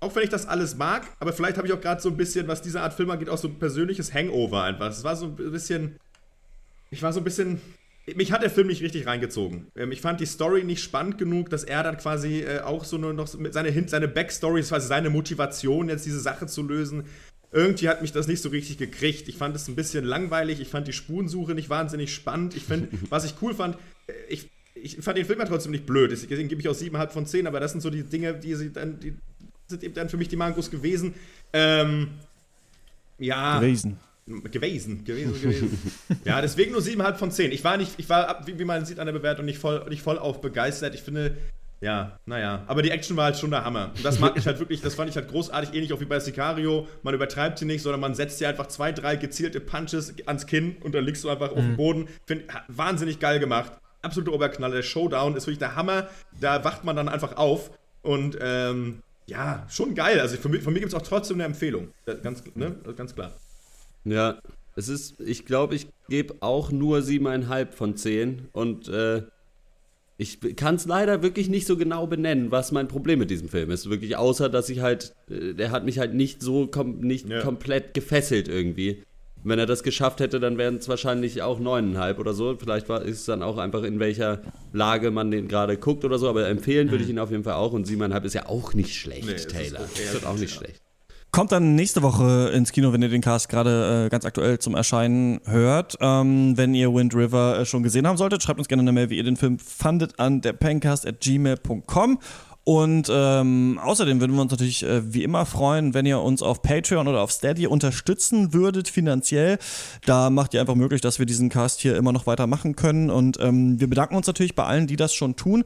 auch wenn ich das alles mag, aber vielleicht habe ich auch gerade so ein bisschen, was diese Art Film angeht, auch so ein persönliches Hangover einfach. Es war so ein bisschen, ich war so ein bisschen. Mich hat der Film nicht richtig reingezogen. Ähm, ich fand die Story nicht spannend genug, dass er dann quasi äh, auch so nur noch seine, seine Backstory, das war seine Motivation, jetzt diese Sache zu lösen. Irgendwie hat mich das nicht so richtig gekriegt. Ich fand es ein bisschen langweilig. Ich fand die Spurensuche nicht wahnsinnig spannend. Ich finde, was ich cool fand, äh, ich, ich fand den Film ja trotzdem nicht blöd. Deswegen gebe ich auch 7,5 von 10, aber das sind so die Dinge, die, sie dann, die sind eben dann für mich die Mangos gewesen. Ähm, ja. Gewesen. Gewesen, gewesen, gewesen. ja, deswegen nur 7,5 von 10. Ich war nicht, ich war, wie, man sieht an der Bewertung, nicht voll, nicht voll auf begeistert. Ich finde, ja, naja. Aber die Action war halt schon der Hammer. Und das mag ich halt wirklich, das fand ich halt großartig, ähnlich auch wie bei Sicario. Man übertreibt sie nicht, sondern man setzt dir einfach zwei, drei gezielte Punches ans Kinn und dann liegst du einfach auf dem Boden. Find, wahnsinnig geil gemacht. Absoluter Oberknaller. Der Showdown ist wirklich der Hammer. Da wacht man dann einfach auf. Und, ähm, ja, schon geil. Also von mir, von mir gibt es auch trotzdem eine Empfehlung. Ganz, ne? Ganz klar. Ja, es ist, ich glaube, ich gebe auch nur siebeneinhalb von zehn und äh, ich kann es leider wirklich nicht so genau benennen, was mein Problem mit diesem Film ist. Wirklich, außer dass ich halt, äh, der hat mich halt nicht so kom nicht Ja. komplett gefesselt irgendwie. Wenn er das geschafft hätte, dann wären es wahrscheinlich auch neuneinhalb oder so. Vielleicht war, ist es dann auch einfach in welcher Lage man den gerade guckt oder so. Aber empfehlen würde ich ihn auf jeden Fall auch. Und siebeneinhalb ist ja auch nicht schlecht, Nee, es ist Taylor. okay, Das wird auch nicht schlecht. Kommt dann nächste Woche ins Kino, wenn ihr den Cast gerade äh, ganz aktuell zum Erscheinen hört. Ähm, wenn ihr Wind River äh, schon gesehen haben solltet, schreibt uns gerne eine Mail, wie ihr den Film fandet, an derpencast.gmail.com. Und ähm, außerdem würden wir uns natürlich äh, wie immer freuen, wenn ihr uns auf Patreon oder auf Steady unterstützen würdet finanziell. Da macht ihr einfach möglich, dass wir diesen Cast hier immer noch weitermachen können. Und ähm, wir bedanken uns natürlich bei allen, die das schon tun.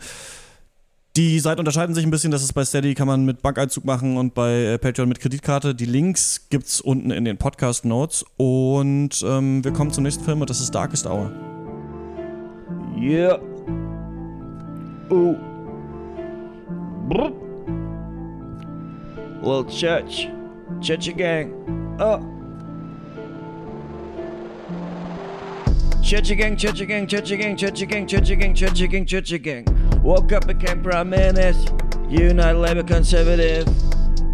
Die Seiten unterscheiden sich ein bisschen. Das ist bei Steady kann man mit Bankeinzug machen und bei äh, Patreon mit Kreditkarte. Die Links gibt's unten in den Podcast Notes. Und ähm, wir kommen zum nächsten Film und das ist Darkest Hour. Yeah. Ooh. Brr. Little church. Churchy gang. Oh. Churchy gang, churchy gang, churchy gang, churchy gang, churchy gang, churchy gang, churchy gang. Woke up, became prime minister. United Labour Conservative.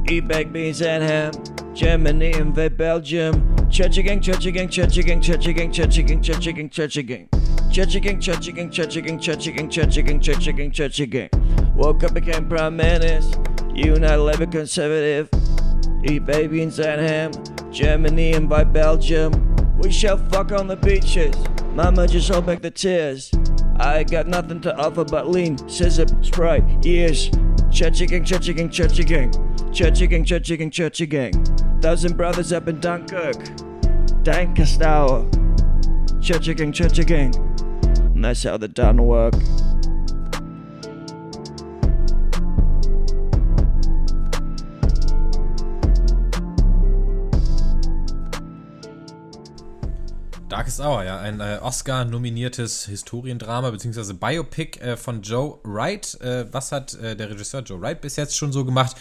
Eat baked beans and ham. Germany invade Belgium. Church gang, church gang, church gang, church gang, church gang, church gang, church gang. Church gang, church gang, church gang, church gang, church gang, church gang, church gang. Woke up, became prime minister. United Labour Conservative. Eat baby and ham. Germany invite Belgium. We shall fuck on the beaches. Mama just hold back the tears. I got nothing to offer but lean, scissor, spray, years. Churchy gang, churchy gang, churchy gang. Churchy gang, churchy gang, churchy gang. Thousand brothers up in Dunkirk. Dankestauer. Churchy gang, churchy gang. And that's how the done work. Darkest Hour, ja, ein äh, Oscar-nominiertes Historiendrama bzw. Biopic äh, von Joe Wright. Äh, was hat äh, der Regisseur Joe Wright bis jetzt schon so gemacht?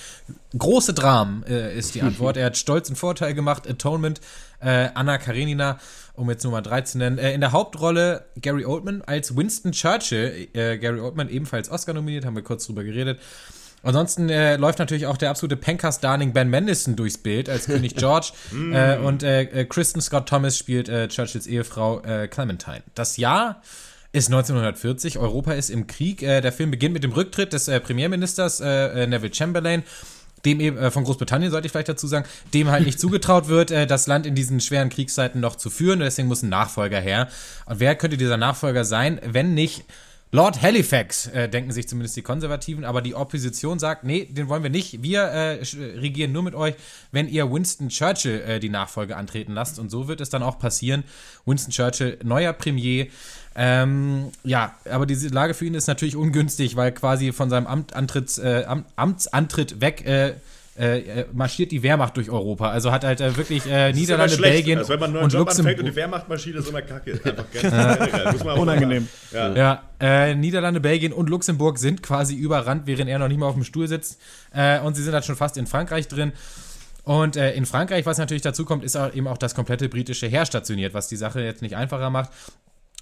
Große Dramen äh, ist die Antwort. er hat Stolz und Vorteil gemacht, Atonement, äh, Anna Karenina, um jetzt Nummer 3 zu nennen. in der Hauptrolle Gary Oldman als Winston Churchill. Gary Oldman ebenfalls Oscar nominiert, haben wir kurz drüber geredet. Ansonsten äh, läuft natürlich auch der absolute Pancast-Darling Ben Mendelsohn durchs Bild als König George. äh, und äh, Kristen Scott Thomas spielt äh, Churchills Ehefrau äh, Clementine. Das Jahr ist 1940. Europa ist im Krieg. Äh, der Film beginnt mit dem Rücktritt des äh, Premierministers äh, äh, Neville Chamberlain dem eben äh, von Großbritannien sollte ich vielleicht dazu sagen, dem halt nicht zugetraut wird, äh, das Land in diesen schweren Kriegszeiten noch zu führen. Und deswegen muss ein Nachfolger her. Und wer könnte dieser Nachfolger sein, wenn nicht Lord Halifax, äh, denken sich zumindest die Konservativen, aber die Opposition sagt, nee, den wollen wir nicht. Wir äh, regieren nur mit euch, wenn ihr Winston Churchill äh, die Nachfolge antreten lasst. Und so wird es dann auch passieren. Winston Churchill, neuer Premier. Ähm, ja, aber diese Lage für ihn ist natürlich ungünstig, weil quasi von seinem Amt, Antritts, äh, Am Amtsantritt weg äh, äh, marschiert die Wehrmacht durch Europa. Also hat halt äh, wirklich äh, Niederlande, Belgien also wenn man einen und Job Luxemburg. und die Wehrmacht marschiert, ist immer kacke. Einfach ganz generell. Muss man auch Unangenehm. Ja. Ja, äh, Niederlande, Belgien und Luxemburg sind quasi überrannt, während er noch nicht mal auf dem Stuhl sitzt. Äh, und sie sind halt schon fast in Frankreich drin. Und äh, in Frankreich, was natürlich dazu kommt, ist auch eben auch das komplette britische Heer stationiert, was die Sache jetzt nicht einfacher macht.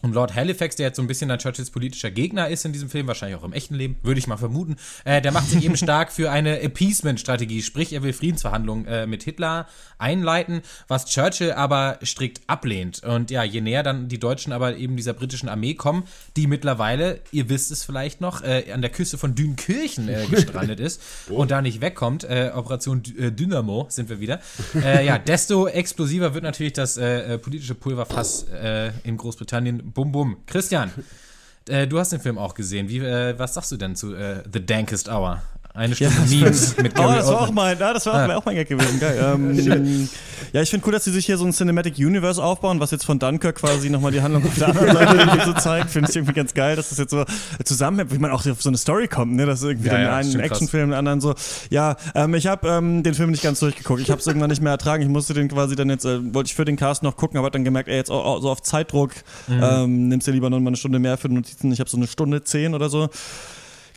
Und Lord Halifax, der jetzt so ein bisschen dann Churchills politischer Gegner ist in diesem Film, wahrscheinlich auch im echten Leben, würde ich mal vermuten, äh, der macht sich eben stark für eine Appeasement-Strategie, sprich er will Friedensverhandlungen äh, mit Hitler einleiten, was Churchill aber strikt ablehnt. Und ja, je näher dann die Deutschen aber eben dieser britischen Armee kommen, die mittlerweile, ihr wisst es vielleicht noch, äh, an der Küste von Dünkirchen äh, gestrandet ist und da nicht wegkommt, äh, Operation D äh, Dynamo sind wir wieder, äh, ja, desto explosiver wird natürlich das äh, äh, politische Pulverfass äh, in Großbritannien. Bum, bum. Christian, äh, du hast den Film auch gesehen. Wie, äh, was sagst du denn zu äh, The Dankest Hour? Eine Stunde Memes mit Oh, Gary das war auch mein, ja, das war auch, Ah. auch mein Gag gewesen. Geil. Ähm, ja, ich finde cool, dass sie sich hier so ein Cinematic Universe aufbauen, was jetzt von Dunkirk quasi nochmal die Handlung auf der anderen Seite so zeigt. Finde ich irgendwie ganz geil, dass das jetzt so zusammenhängt, wie man auch auf so eine Story kommt, ne? Dass irgendwie Ja, den ja, einen. Actionfilm, den anderen so. Ja, ähm, ich habe ähm, den Film nicht ganz durchgeguckt. Ich habe es irgendwann nicht mehr ertragen. Ich musste den quasi dann jetzt, äh, wollte ich für den Cast noch gucken, aber hab dann gemerkt, ey, jetzt so auf Zeitdruck, Mhm. ähm, nimmst dir lieber noch mal eine Stunde mehr für Notizen. Ich habe so eine Stunde zehn oder so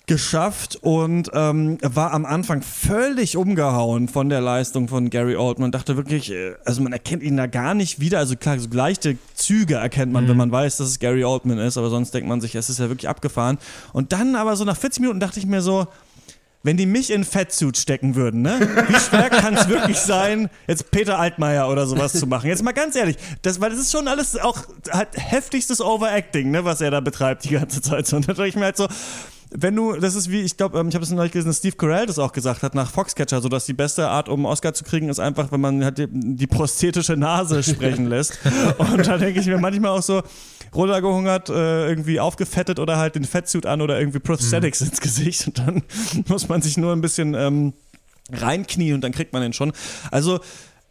geschafft und ähm, war am Anfang völlig umgehauen von der Leistung von Gary Oldman. Dachte wirklich, äh, also man erkennt ihn da gar nicht wieder. Also klar, so leichte Züge erkennt man, wenn man weiß, dass es Gary Oldman ist, aber sonst denkt man sich, es ist ja wirklich abgefahren. Und dann aber so nach 40 Minuten dachte ich mir so, wenn die mich in Fettsuit stecken würden, ne? Wie schwer kann es wirklich sein, jetzt Peter Altmaier oder sowas zu machen? Jetzt mal ganz ehrlich, das, weil das ist schon alles auch halt heftigstes Overacting, ne, was er da betreibt die ganze Zeit. So, Und da dachte ich mir halt so, wenn du, das ist wie, ich glaube, ähm, ich habe das neulich gelesen, dass Steve Carell das auch gesagt hat nach Foxcatcher, so dass die beste Art, um einen Oscar zu kriegen, ist einfach, wenn man halt die, die prosthetische Nase sprechen lässt. Und da denke ich mir manchmal auch so, runtergehungert, äh, irgendwie aufgefettet oder halt den Fettsuit an oder irgendwie Prosthetics ins Gesicht und dann muss man sich nur ein bisschen ähm, reinknien und dann kriegt man den schon. Also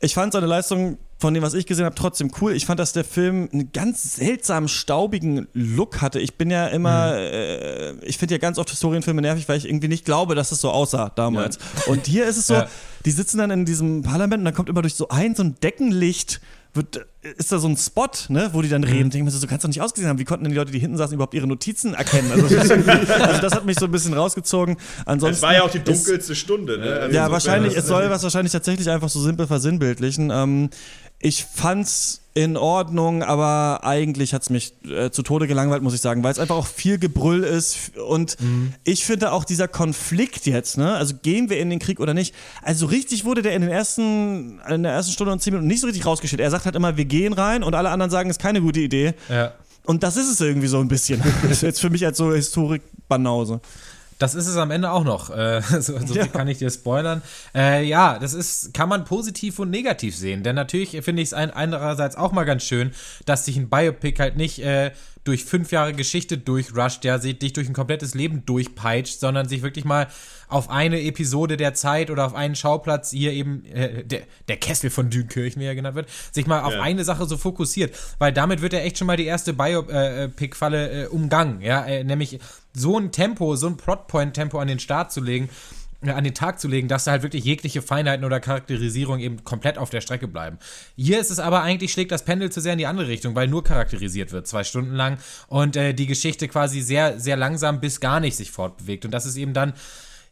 ich fand seine Leistung von dem, was ich gesehen habe, trotzdem cool. Ich fand, dass der Film einen ganz seltsam staubigen Look hatte. Ich bin ja immer, äh, ich finde ja ganz oft Historienfilme nervig, weil ich irgendwie nicht glaube, dass es so aussah damals. Und hier ist es so, Ja. die sitzen dann in diesem Parlament und dann kommt immer durch so ein, so ein Deckenlicht, wird ist da so ein Spot, ne, wo die dann Mhm. reden. Denke ich mir so, so kannst du nicht ausgesehen haben. Wie konnten denn die Leute, die hinten saßen, überhaupt ihre Notizen erkennen? Also das, ist also das hat mich so ein bisschen rausgezogen. Ansonsten Es war ja auch die ist- dunkelste Stunde, ne? Also ja, wahrscheinlich, es soll was wahrscheinlich tatsächlich einfach so simpel versinnbildlichen. Ähm, ich fand's in Ordnung, aber eigentlich hat's mich äh, zu Tode gelangweilt, muss ich sagen, weil es einfach auch viel Gebrüll ist und ich finde auch dieser Konflikt jetzt, ne, also gehen wir in den Krieg oder nicht, also richtig wurde der in den ersten, in der ersten Stunde und zehn Minuten nicht so richtig rausgestellt. Er sagt halt immer, wir gehen rein und alle anderen sagen, ist keine gute Idee. Ja. Und das ist es irgendwie so ein bisschen. Jetzt für mich als so Historik-Banause. Das ist es am Ende auch noch. Äh, so so Ja. kann ich dir spoilern. Äh, ja, das ist, kann man positiv und negativ sehen. Denn natürlich finde ich es ein, einerseits auch mal ganz schön, dass sich ein Biopic halt nicht äh, durch fünf Jahre Geschichte durchrusht, der sich dich durch ein komplettes Leben durchpeitscht, sondern sich wirklich mal auf eine Episode der Zeit oder auf einen Schauplatz, hier eben äh, der, der Kessel von Dünkirchen, wie er genannt wird, sich mal auf Ja. eine Sache so fokussiert. Weil damit wird ja echt schon mal die erste Biopic-Falle äh, umgangen. Ja? Äh, nämlich so ein Tempo, so ein Plotpoint-Tempo an den Start zu legen, äh, an den Tag zu legen, dass da halt wirklich jegliche Feinheiten oder Charakterisierung eben komplett auf der Strecke bleiben. Hier ist es aber eigentlich, schlägt das Pendel zu sehr in die andere Richtung, weil nur charakterisiert wird, zwei Stunden lang und äh, die Geschichte quasi sehr, sehr langsam bis gar nicht sich fortbewegt. Und das ist eben dann,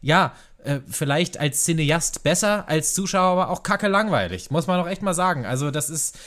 ja, äh, vielleicht als Cineast besser, als Zuschauer aber auch kacke langweilig, muss man doch echt mal sagen. Also das ist,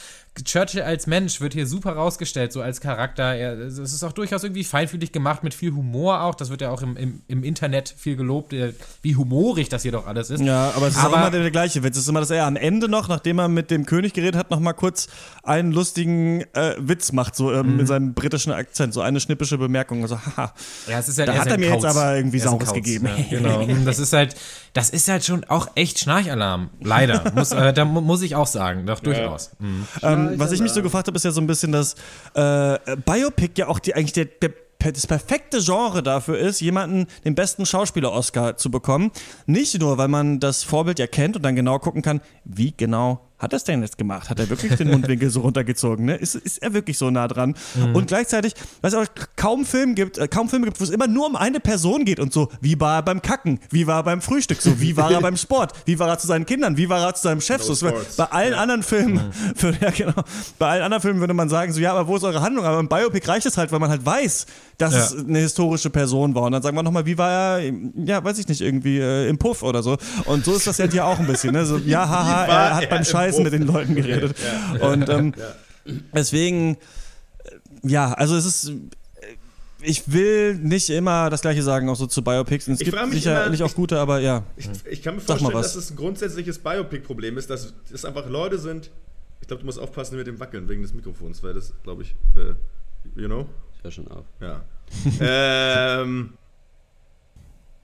Churchill als Mensch wird hier super rausgestellt, so als Charakter. Er, es ist auch durchaus irgendwie feinfühlig gemacht, mit viel Humor auch. Das wird ja auch im, im, im Internet viel gelobt, äh, wie humorig das hier doch alles ist. Ja, aber es ist Aber- auch immer der, der gleiche Witz. Es ist immer, dass er am Ende noch, nachdem er mit dem König geredet hat, noch mal kurz einen lustigen äh, Witz macht, so ähm, Mhm. mit seinem britischen Akzent, so eine schnippische Bemerkung. Also, haha. Ja, es ist halt, Da er hat er mir jetzt Kauz. aber irgendwie Saures gegeben. Ja, genau. Das ist halt, das ist halt schon auch echt Schnarchalarm. Leider. Muss, äh, da mu- muss ich auch sagen. Doch, durchaus. Mhm. Ähm, was ich mich so gefragt habe, ist ja so ein bisschen, dass äh, Biopic ja auch die, eigentlich der, der, das perfekte Genre dafür ist, jemanden den besten Schauspieler-Oscar zu bekommen. Nicht nur, weil man das Vorbild ja kennt und dann genau gucken kann, wie genau hat er es denn jetzt gemacht? Hat er wirklich den Mundwinkel so runtergezogen? Ne? Ist, ist er wirklich so nah dran? Und gleichzeitig, weil es auch kaum Film gibt, äh, kaum Filme gibt, wo es immer nur um eine Person geht und so, wie war er beim Kacken? Wie war er beim Frühstück? So, wie war er beim Sport? Wie war er zu seinen Kindern? Wie war er zu seinem Chef? So, es war- Sports. bei allen anderen Filmen, würde, ja, genau, bei allen anderen Filmen würde man sagen, so, ja, aber wo ist eure Handlung? Aber im Biopic reicht es halt, weil man halt weiß, dass Ja. es eine historische Person war. Und dann sagen wir nochmal, wie war er, ja, weiß ich nicht, irgendwie äh, im Puff oder so. Und so ist das ja hier auch ein bisschen, ne? So, ja, haha, er hat beim im Scheißen mit den Leuten geredet. Und ähm, deswegen, äh, ja, also es ist. äh, Ich will nicht immer das Gleiche sagen, auch so zu Biopics. Und es Ich gibt sicherlich auch gute, aber ja. Ich, ich kann mir Sag mal vorstellen, was. dass es ein grundsätzliches Biopic-Problem ist, dass es einfach Leute sind. Ich glaube, du musst aufpassen mit dem Wackeln wegen des Mikrofons, weil das, glaube ich, äh, you know? Ich hör schon auf. Ja. ähm.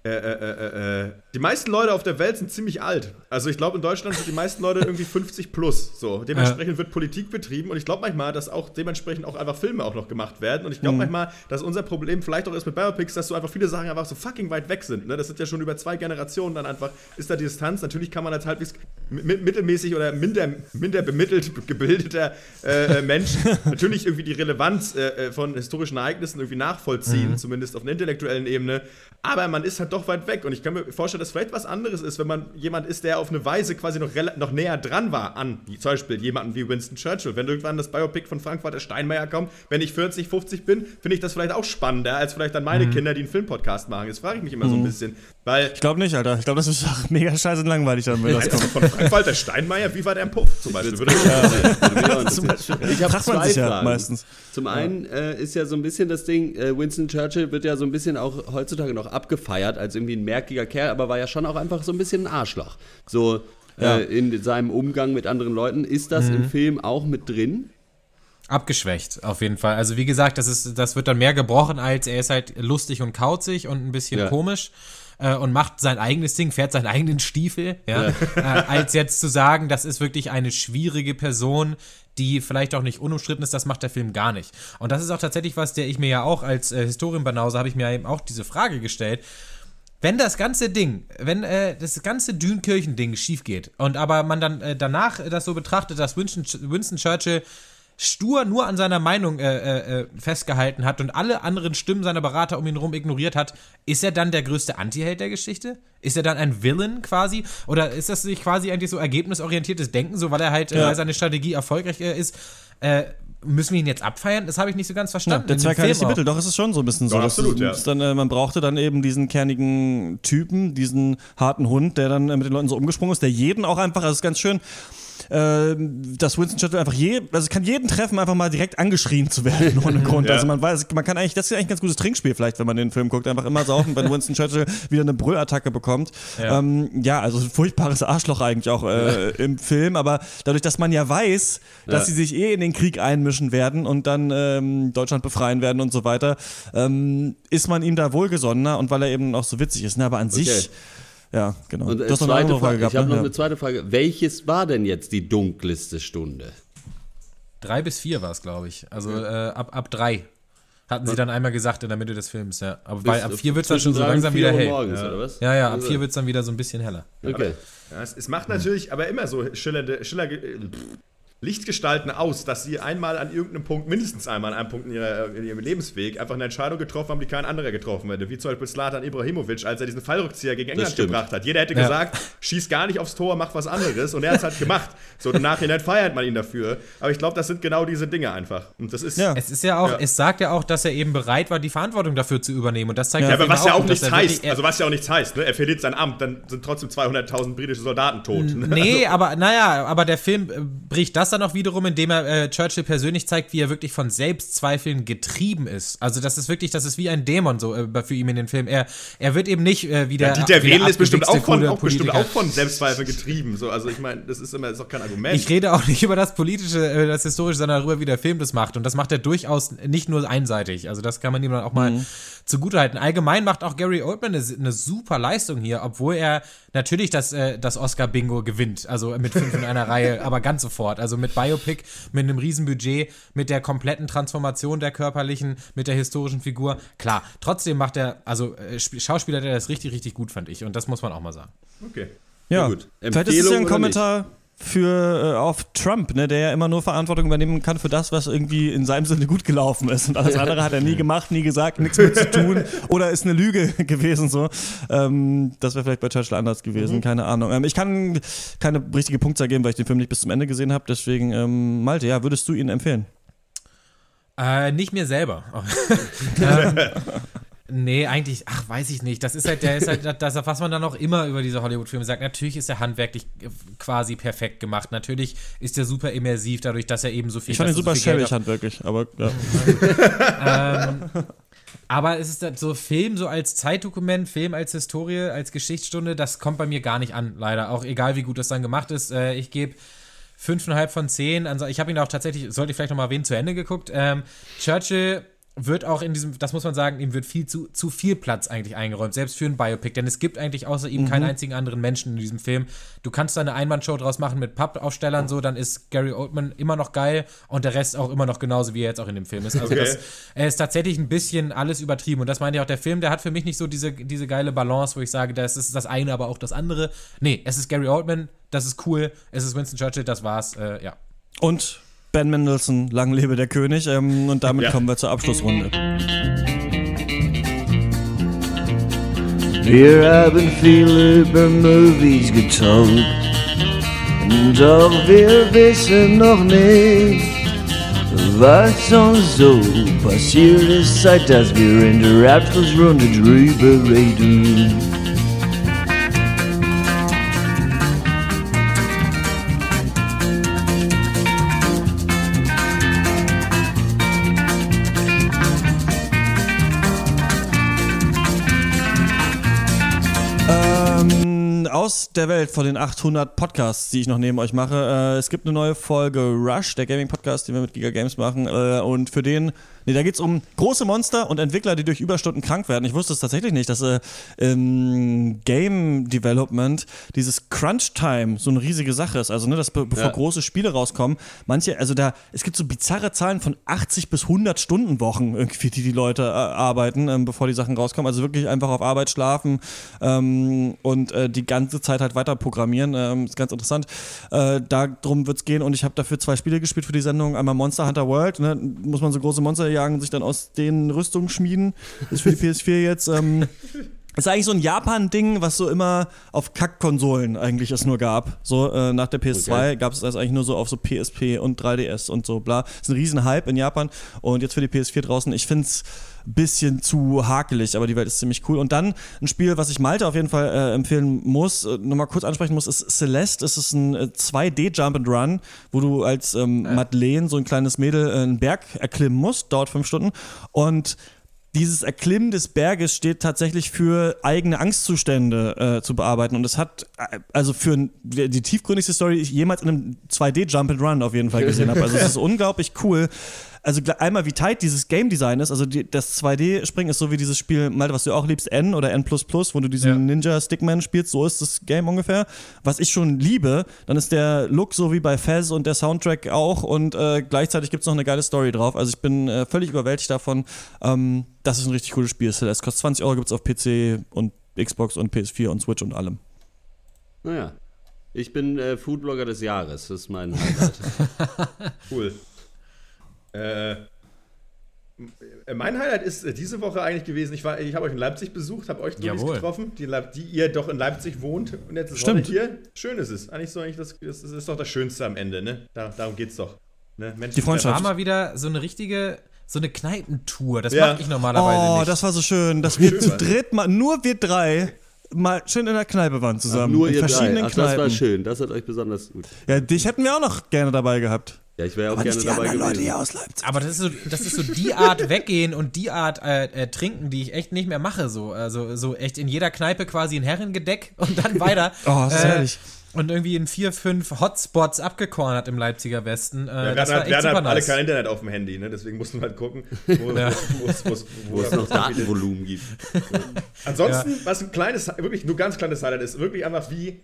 Äh, äh, äh, äh, die meisten Leute auf der Welt sind ziemlich alt. Also ich glaube, in Deutschland sind die meisten Leute irgendwie 50 plus. So. Dementsprechend wird Politik betrieben und ich glaube manchmal, dass auch dementsprechend auch einfach Filme auch noch gemacht werden. Und ich glaube manchmal, dass unser Problem vielleicht auch ist mit Biopics, dass so einfach viele Sachen einfach so fucking weit weg sind. Ne? Das sind ja schon über zwei Generationen dann einfach, ist da die Distanz. Natürlich kann man als halbwegs mi- mittelmäßig oder minder, minder bemittelt gebildeter äh, äh, Mensch natürlich irgendwie die Relevanz äh, äh, von historischen Ereignissen irgendwie nachvollziehen, zumindest auf einer intellektuellen Ebene. Aber man ist halt doch weit weg und ich kann mir vorstellen, dass vielleicht was anderes ist, wenn man jemand ist, der auf eine Weise quasi noch, noch näher dran war an zum Beispiel jemanden wie Winston Churchill. Wenn irgendwann das Biopic von Frank-Walter Steinmeier kommt, wenn ich 40, 50 bin, finde ich das vielleicht auch spannender als vielleicht dann meine Kinder, die einen Filmpodcast machen. Das frage ich mich immer so ein bisschen, weil Ich glaube nicht, Alter. Ich glaube, das ist auch mega scheiße langweilig dann, wenn das Meinst kommt. von Frank-Walter Steinmeier, wie war der im Puff zum Beispiel? Würde ich Ich habe zwei sich ja Fragen. meistens. Zum einen äh, ist ja so ein bisschen das Ding, äh, Winston Churchill wird ja so ein bisschen auch heutzutage noch abgefeiert als irgendwie ein merkiger Kerl, aber war ja schon auch einfach so ein bisschen ein Arschloch. So Ja. äh, in seinem Umgang mit anderen Leuten. Ist das im Film auch mit drin? Abgeschwächt, auf jeden Fall. Also wie gesagt, das, ist, das wird dann mehr gebrochen, als er ist halt lustig und kauzig und ein bisschen Ja. komisch äh, und macht sein eigenes Ding, fährt seinen eigenen Stiefel, ja, Äh, als jetzt zu sagen, das ist wirklich eine schwierige Person, die vielleicht auch nicht unumstritten ist, das macht der Film gar nicht. Und das ist auch tatsächlich was, der ich mir ja auch als äh, Historienbanause habe ich mir eben auch diese Frage gestellt. Wenn das ganze Ding, wenn äh, das ganze Dünkirchen-Ding schief geht und aber man dann äh, danach das so betrachtet, dass Winston, Winston Churchill stur nur an seiner Meinung äh, äh, äh, festgehalten hat und alle anderen Stimmen seiner Berater um ihn herum ignoriert hat, ist er dann der größte Anti-Held der Geschichte? Ist er dann ein Villain quasi? Oder ist das nicht quasi eigentlich so ergebnisorientiertes Denken, so weil er halt, äh, Ja. weil seine Strategie erfolgreich äh, ist? Äh, müssen wir ihn jetzt abfeiern? Das habe ich nicht so ganz Ja, verstanden. der dem Zwerg hat nicht die. Mittel, doch, es ist schon so ein bisschen so. Dass absolut, du- ja. Dann, äh, man brauchte dann eben diesen kernigen Typen, diesen harten Hund, der dann äh, mit den Leuten so umgesprungen ist, der jeden auch einfach, also es ist ganz schön, äh, dass Winston Churchill einfach je, also kann jeden treffen, einfach mal direkt angeschrien zu werden ohne Grund. Ja. Also man weiß, man kann eigentlich, das ist eigentlich ein ganz gutes Trinkspiel vielleicht, wenn man den Film guckt, einfach immer saufen, wenn Winston Churchill wieder eine Brüllattacke bekommt. Ja. Ähm, ja also ein furchtbares Arschloch eigentlich auch äh, im Film, aber dadurch, dass man ja weiß, dass sie sich eh in den Krieg einmischen werden und dann ähm, Deutschland befreien werden und so weiter, ähm, ist man ihm da wohlgesonnener und weil er eben auch so witzig ist. Ne? Aber an sich, ja, genau. Und äh, du hast noch eine zweite andere Frage Frage, gehabt, ich habe ne? noch Ja. eine zweite Frage. Welches war denn jetzt die dunkelste Stunde? Drei bis vier war es, glaube ich. Also äh, ab, ab drei. Hatten sie dann einmal gesagt in der Mitte des Films, ja. Aber bei, ab vier wird es dann schon so langsam vier wieder hell. Morgens, oder was? Ja, ja, ab Also, vier wird es dann wieder so ein bisschen heller. Okay. Ja, es, es macht natürlich aber immer so schillernde, schiller, äh, Lichtgestalten aus, dass sie einmal an irgendeinem Punkt, mindestens einmal an einem Punkt in, ihrer, in ihrem Lebensweg, einfach eine Entscheidung getroffen haben, die kein anderer getroffen hätte. Wie zum Beispiel Slatan Ibrahimovic, als er diesen Fallrückzieher gegen England gebracht hat. Jeder hätte Ja. gesagt, schieß gar nicht aufs Tor, mach was anderes. Und er hat es halt gemacht. So im Nachhinein feiert man ihn dafür. Aber ich glaube, das sind genau diese Dinge einfach. Und das ist. Ja. Es ist ja auch, Ja. es sagt ja auch, dass er eben bereit war, die Verantwortung dafür zu übernehmen. Und das zeigt Ja, aber Film was ja auch nichts heißt, er- also was ja auch nichts heißt, ne? er verliert sein Amt, dann sind trotzdem 200.000 britische Soldaten tot. ne? Nee, aber naja, aber der Film äh, bricht das dann auch wiederum, indem er äh, Churchill persönlich zeigt, wie er wirklich von Selbstzweifeln getrieben ist. Also das ist wirklich, das ist wie ein Dämon so äh, für ihn in den Film. Er, er wird eben nicht äh, wie der Ja, Dieter Wedel ist bestimmt auch, von, auch, bestimmt auch von Selbstzweifeln getrieben. So, also ich meine, das ist immer ist doch kein Argument. Ich rede auch nicht über das politische, äh, das historische, sondern darüber, wie der Film das macht. Und das macht er durchaus nicht nur einseitig. Also das kann man ihm dann auch mal zugutehalten. Allgemein macht auch Gary Oldman eine, eine super Leistung hier, obwohl er natürlich das, äh, das Oscar-Bingo gewinnt. Also mit fünf in einer Reihe, aber ganz sofort. Also mit Biopic, mit einem Riesenbudget, mit der kompletten Transformation der körperlichen, mit der historischen Figur. Klar, trotzdem macht er, also äh, Sp- Schauspieler, der das richtig, richtig gut, fand ich. Und das muss man auch mal sagen. okay. Ja, gut. Vielleicht ist es ja Empfehlung ein Kommentar für äh, auf Trump, ne, der ja immer nur Verantwortung übernehmen kann für das, was irgendwie in seinem Sinne gut gelaufen ist. Und alles andere hat er nie gemacht, nie gesagt, nichts mit zu tun oder ist eine Lüge gewesen. So, ähm, das wäre vielleicht bei Churchill anders gewesen, keine Ahnung. Ähm, ich kann keine richtige Punktzahl geben, weil ich den Film nicht bis zum Ende gesehen habe. Deswegen, ähm, Malte, ja, würdest du ihn empfehlen? Äh, nicht mir selber. ähm, nee, eigentlich, ach, weiß ich nicht. Das ist halt, der ist halt, das, was man dann auch immer über diese Hollywood-Filme sagt. Natürlich ist er handwerklich äh, quasi perfekt gemacht. Natürlich ist er super immersiv, dadurch, dass er eben so viel. Ich fand ihn er super so schäbig handwerklich, aber ja. Aber es ist halt so Film so als Zeitdokument, Film als Historie, als Geschichtsstunde, das kommt bei mir gar nicht an, leider. Auch egal, wie gut das dann gemacht ist. Äh, ich gebe fünfeinhalb von zehn. Also ich habe ihn auch tatsächlich, sollte ich vielleicht noch mal wen zu Ende geguckt. Ähm, Churchill wird auch in diesem, das muss man sagen, ihm wird viel zu, zu viel Platz eigentlich eingeräumt, selbst für ein Biopic, denn es gibt eigentlich außer ihm keinen einzigen anderen Menschen in diesem Film. Du kannst da eine Einmannshow draus machen mit Pappaufstellern so, dann ist Gary Oldman immer noch geil und der Rest auch immer noch genauso, wie er jetzt auch in dem Film ist. Also Okay. das, er ist tatsächlich ein bisschen alles übertrieben und das meinte ich auch, der Film, der hat für mich nicht so diese, diese geile Balance, wo ich sage, das ist das eine, aber auch das andere. Nee, es ist Gary Oldman, das ist cool, es ist Winston Churchill, das war's, äh, ja. Und Ben Mendelssohn, lang lebe der König. Ähm, und damit Ja. kommen wir zur Abschlussrunde. Wir haben viel über Movies getalkt und doch wir wissen noch nicht, was uns so passiert ist, seit dass wir in der Abschlussrunde drüber reden. Aus der Welt von den 800 Podcasts, die ich noch neben euch mache. Äh, es gibt eine neue Folge Rush, der Gaming-Podcast, den wir mit Giga Games machen. Äh, und für den, nee, da geht es um große Monster und Entwickler, die durch Überstunden krank werden. Ich wusste es tatsächlich nicht, dass äh, im Game Development dieses Crunch-Time so eine riesige Sache ist. Also, ne, dass be bevor Ja. große Spiele rauskommen, manche, also da, es gibt so bizarre Zahlen von 80 bis 100 Stunden Wochen irgendwie, die die Leute äh, arbeiten, ähm, bevor die Sachen rauskommen. Also wirklich einfach auf Arbeit schlafen ähm, und äh, die ganze Zeit halt weiter programmieren. Ähm, ist ganz interessant. Äh, darum wird es gehen und ich habe dafür zwei Spiele gespielt für die Sendung. Einmal Monster Hunter World, ne? muss man so große Monster jagen, sich dann aus den Rüstungen schmieden. Ist für die PS4 jetzt. Ähm, Ist eigentlich so ein Japan-Ding, was so immer auf Kack-Konsolen eigentlich es nur gab. So äh, nach der PS2 Okay. gab es das eigentlich nur so auf so PSP und 3DS und so bla. Ist ein riesen Hype in Japan und jetzt für die PS4 draußen. Ich find's ein bisschen zu hakelig, aber die Welt ist ziemlich cool. Und dann ein Spiel, was ich Malte auf jeden Fall äh, empfehlen muss, äh, nochmal kurz ansprechen muss, ist Celeste. Es ist ein äh, 2D-Jump and Run, wo du als ähm, Madeleine, so ein kleines Mädel, äh, einen Berg erklimmen musst, dauert fünf Stunden. Und dieses Erklimmen des Berges steht tatsächlich für eigene Angstzustände äh, zu bearbeiten. Und es hat, äh, also für die tiefgründigste Story, die ich jemals in einem 2D-Jump and Run auf jeden Fall gesehen habe. Also es ist unglaublich cool. Also einmal wie tight dieses Game Design ist, also die, das 2D-Springen ist so wie dieses Spiel, Malte, was du auch liebst, N oder N++, wo du diesen Ja. Ninja Stickman spielst, so ist das Game ungefähr. Was ich schon liebe, dann ist der Look so wie bei Fez und der Soundtrack auch und äh, gleichzeitig gibt es noch eine geile Story drauf. Also ich bin äh, völlig überwältigt davon. Ähm, das ist ein richtig cooles Spiel. Celeste kostet 20 Euro, gibt es auf PC und Xbox und PS4 und Switch und allem. Naja. Ich bin äh, Foodblogger des Jahres, das ist mein Highlight. Cool. Äh, mein Highlight ist äh, diese Woche eigentlich gewesen, ich, war- ich habe euch in Leipzig besucht, habe euch Dullis getroffen, die, die ihr doch in Leipzig wohnt und jetzt ist Stimmt. Sonne hier. Schön ist es. Eigentlich so eigentlich das, das ist doch das Schönste am Ende, ne? Da, darum geht's doch. Ne? Menschen Die Freundschaft. War mal wieder so eine richtige, so eine Kneipentour. Das Ja. mache ich normalerweise Oh, nicht. das war so schön, dass wir zu dritt mal, nur wir drei, mal schön in der Kneipe waren zusammen. Nur in ihr drei. verschiedenen Ach, das war Kneipen. schön. Das hat euch besonders gut. Ja, dich hätten wir auch noch gerne dabei gehabt. Ja, ich wäre auch Aber gerne nicht die dabei anderen Leute gewesen. hier aus Leipzig. Aber das ist so, das ist so die Art weggehen und die Art äh, äh, trinken, die ich echt nicht mehr mache. So, also so echt in jeder Kneipe quasi ein Herrengedeck und dann weiter. Oh, das ist Äh, herrlich. Und irgendwie in vier, fünf Hotspots abgekornert im Leipziger Westen. Äh, Ja, wir das halt, halt super alle nice. kein Internet auf dem Handy, ne? deswegen mussten wir halt gucken, wo, Ja. wo, es- noch Datenvolumen gibt. Ansonsten, was ein kleines, wirklich nur ganz kleines Highlight ist, wirklich einfach wie,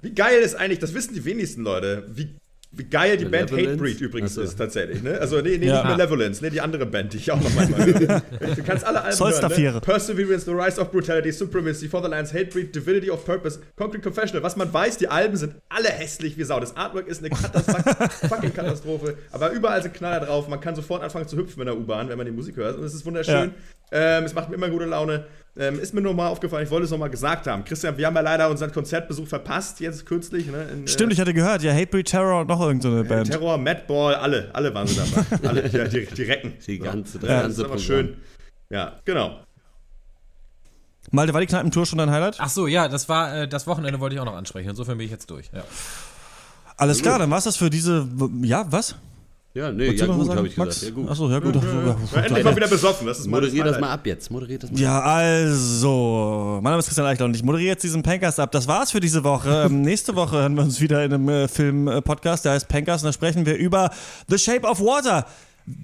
wie geil ist eigentlich, das wissen die wenigsten Leute, wie, wie geil die Band? Hatebreed übrigens Ach so. ist tatsächlich. Ne? Also nee, nee Ja. nicht Malevolence, nee, die andere Band, die ich auch noch manchmal höre. Du kannst alle Alben hören. Ne? Perseverance, The Rise of Brutality, Supremacy, Fatherlands, Hatebreed, Divinity of Purpose, Concrete Confessional. Was man weiß, die Alben sind alle hässlich wie Sau. Das Artwork ist eine Katastrophe, fucking Katastrophe. Aber überall sind Knaller drauf. Man kann sofort anfangen zu hüpfen in der U-Bahn, wenn man die Musik hört. Und es ist wunderschön. Ähm, es macht mir immer gute Laune. Ähm, ist mir nur mal aufgefallen, ich wollte es noch mal gesagt haben. Christian, wir haben ja leider unseren Konzertbesuch verpasst, jetzt kürzlich. Ne, in, Stimmt, ich hatte gehört, ja, Hatebreed Terror und noch irgendeine äh, Band. Terror, Madball, alle, alle waren sie dabei. alle, ja, die, die Recken. Die ganze, das Ja, Das ganze ist aber Programm. schön. Ja, genau. Malte, war die Kneipentour schon dein Highlight? Ach so, ja, das war äh, das Wochenende wollte ich auch noch ansprechen. Insofern bin ich jetzt durch. Ja. Alles klar, dann war's das für diese. Ja, was? Ja, nee, Wolltest ja gut, habe ich Max? gesagt. Ja, gut. Achso, ja gut. Ja, endlich mal wieder besoffen. Das ist Moderier das mal ab jetzt. Moderier das mal Ja, also, mein Name ist Christian Eichler und ich moderiere jetzt diesen Pankast ab. Das war's für diese Woche. Ähm, nächste Woche hören wir uns wieder in einem äh, Film-Podcast, der heißt Pankast, und da sprechen wir über The Shape of Water.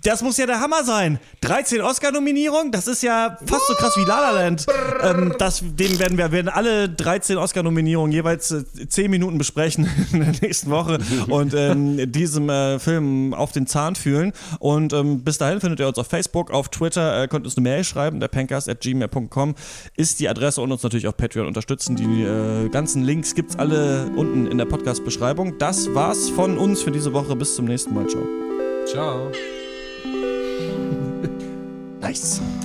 Das muss ja der Hammer sein. 13 Oscar-Nominierungen, das ist ja fast so krass wie La La Land. Ähm, das, den werden wir werden alle 13 Oscar-Nominierungen jeweils äh, 10 Minuten besprechen in der nächsten Woche und ähm, diesem äh, Film auf den Zahn fühlen. Und ähm, bis dahin findet ihr uns auf Facebook, auf Twitter, äh, könnt uns eine Mail schreiben, der pancast.gmail.com ist die Adresse und uns natürlich auf Patreon unterstützen. Die äh, ganzen Links gibt's alle unten in der Podcast-Beschreibung. Das war's von uns für diese Woche. Bis zum nächsten Mal. Ciao. Ciao. Nice.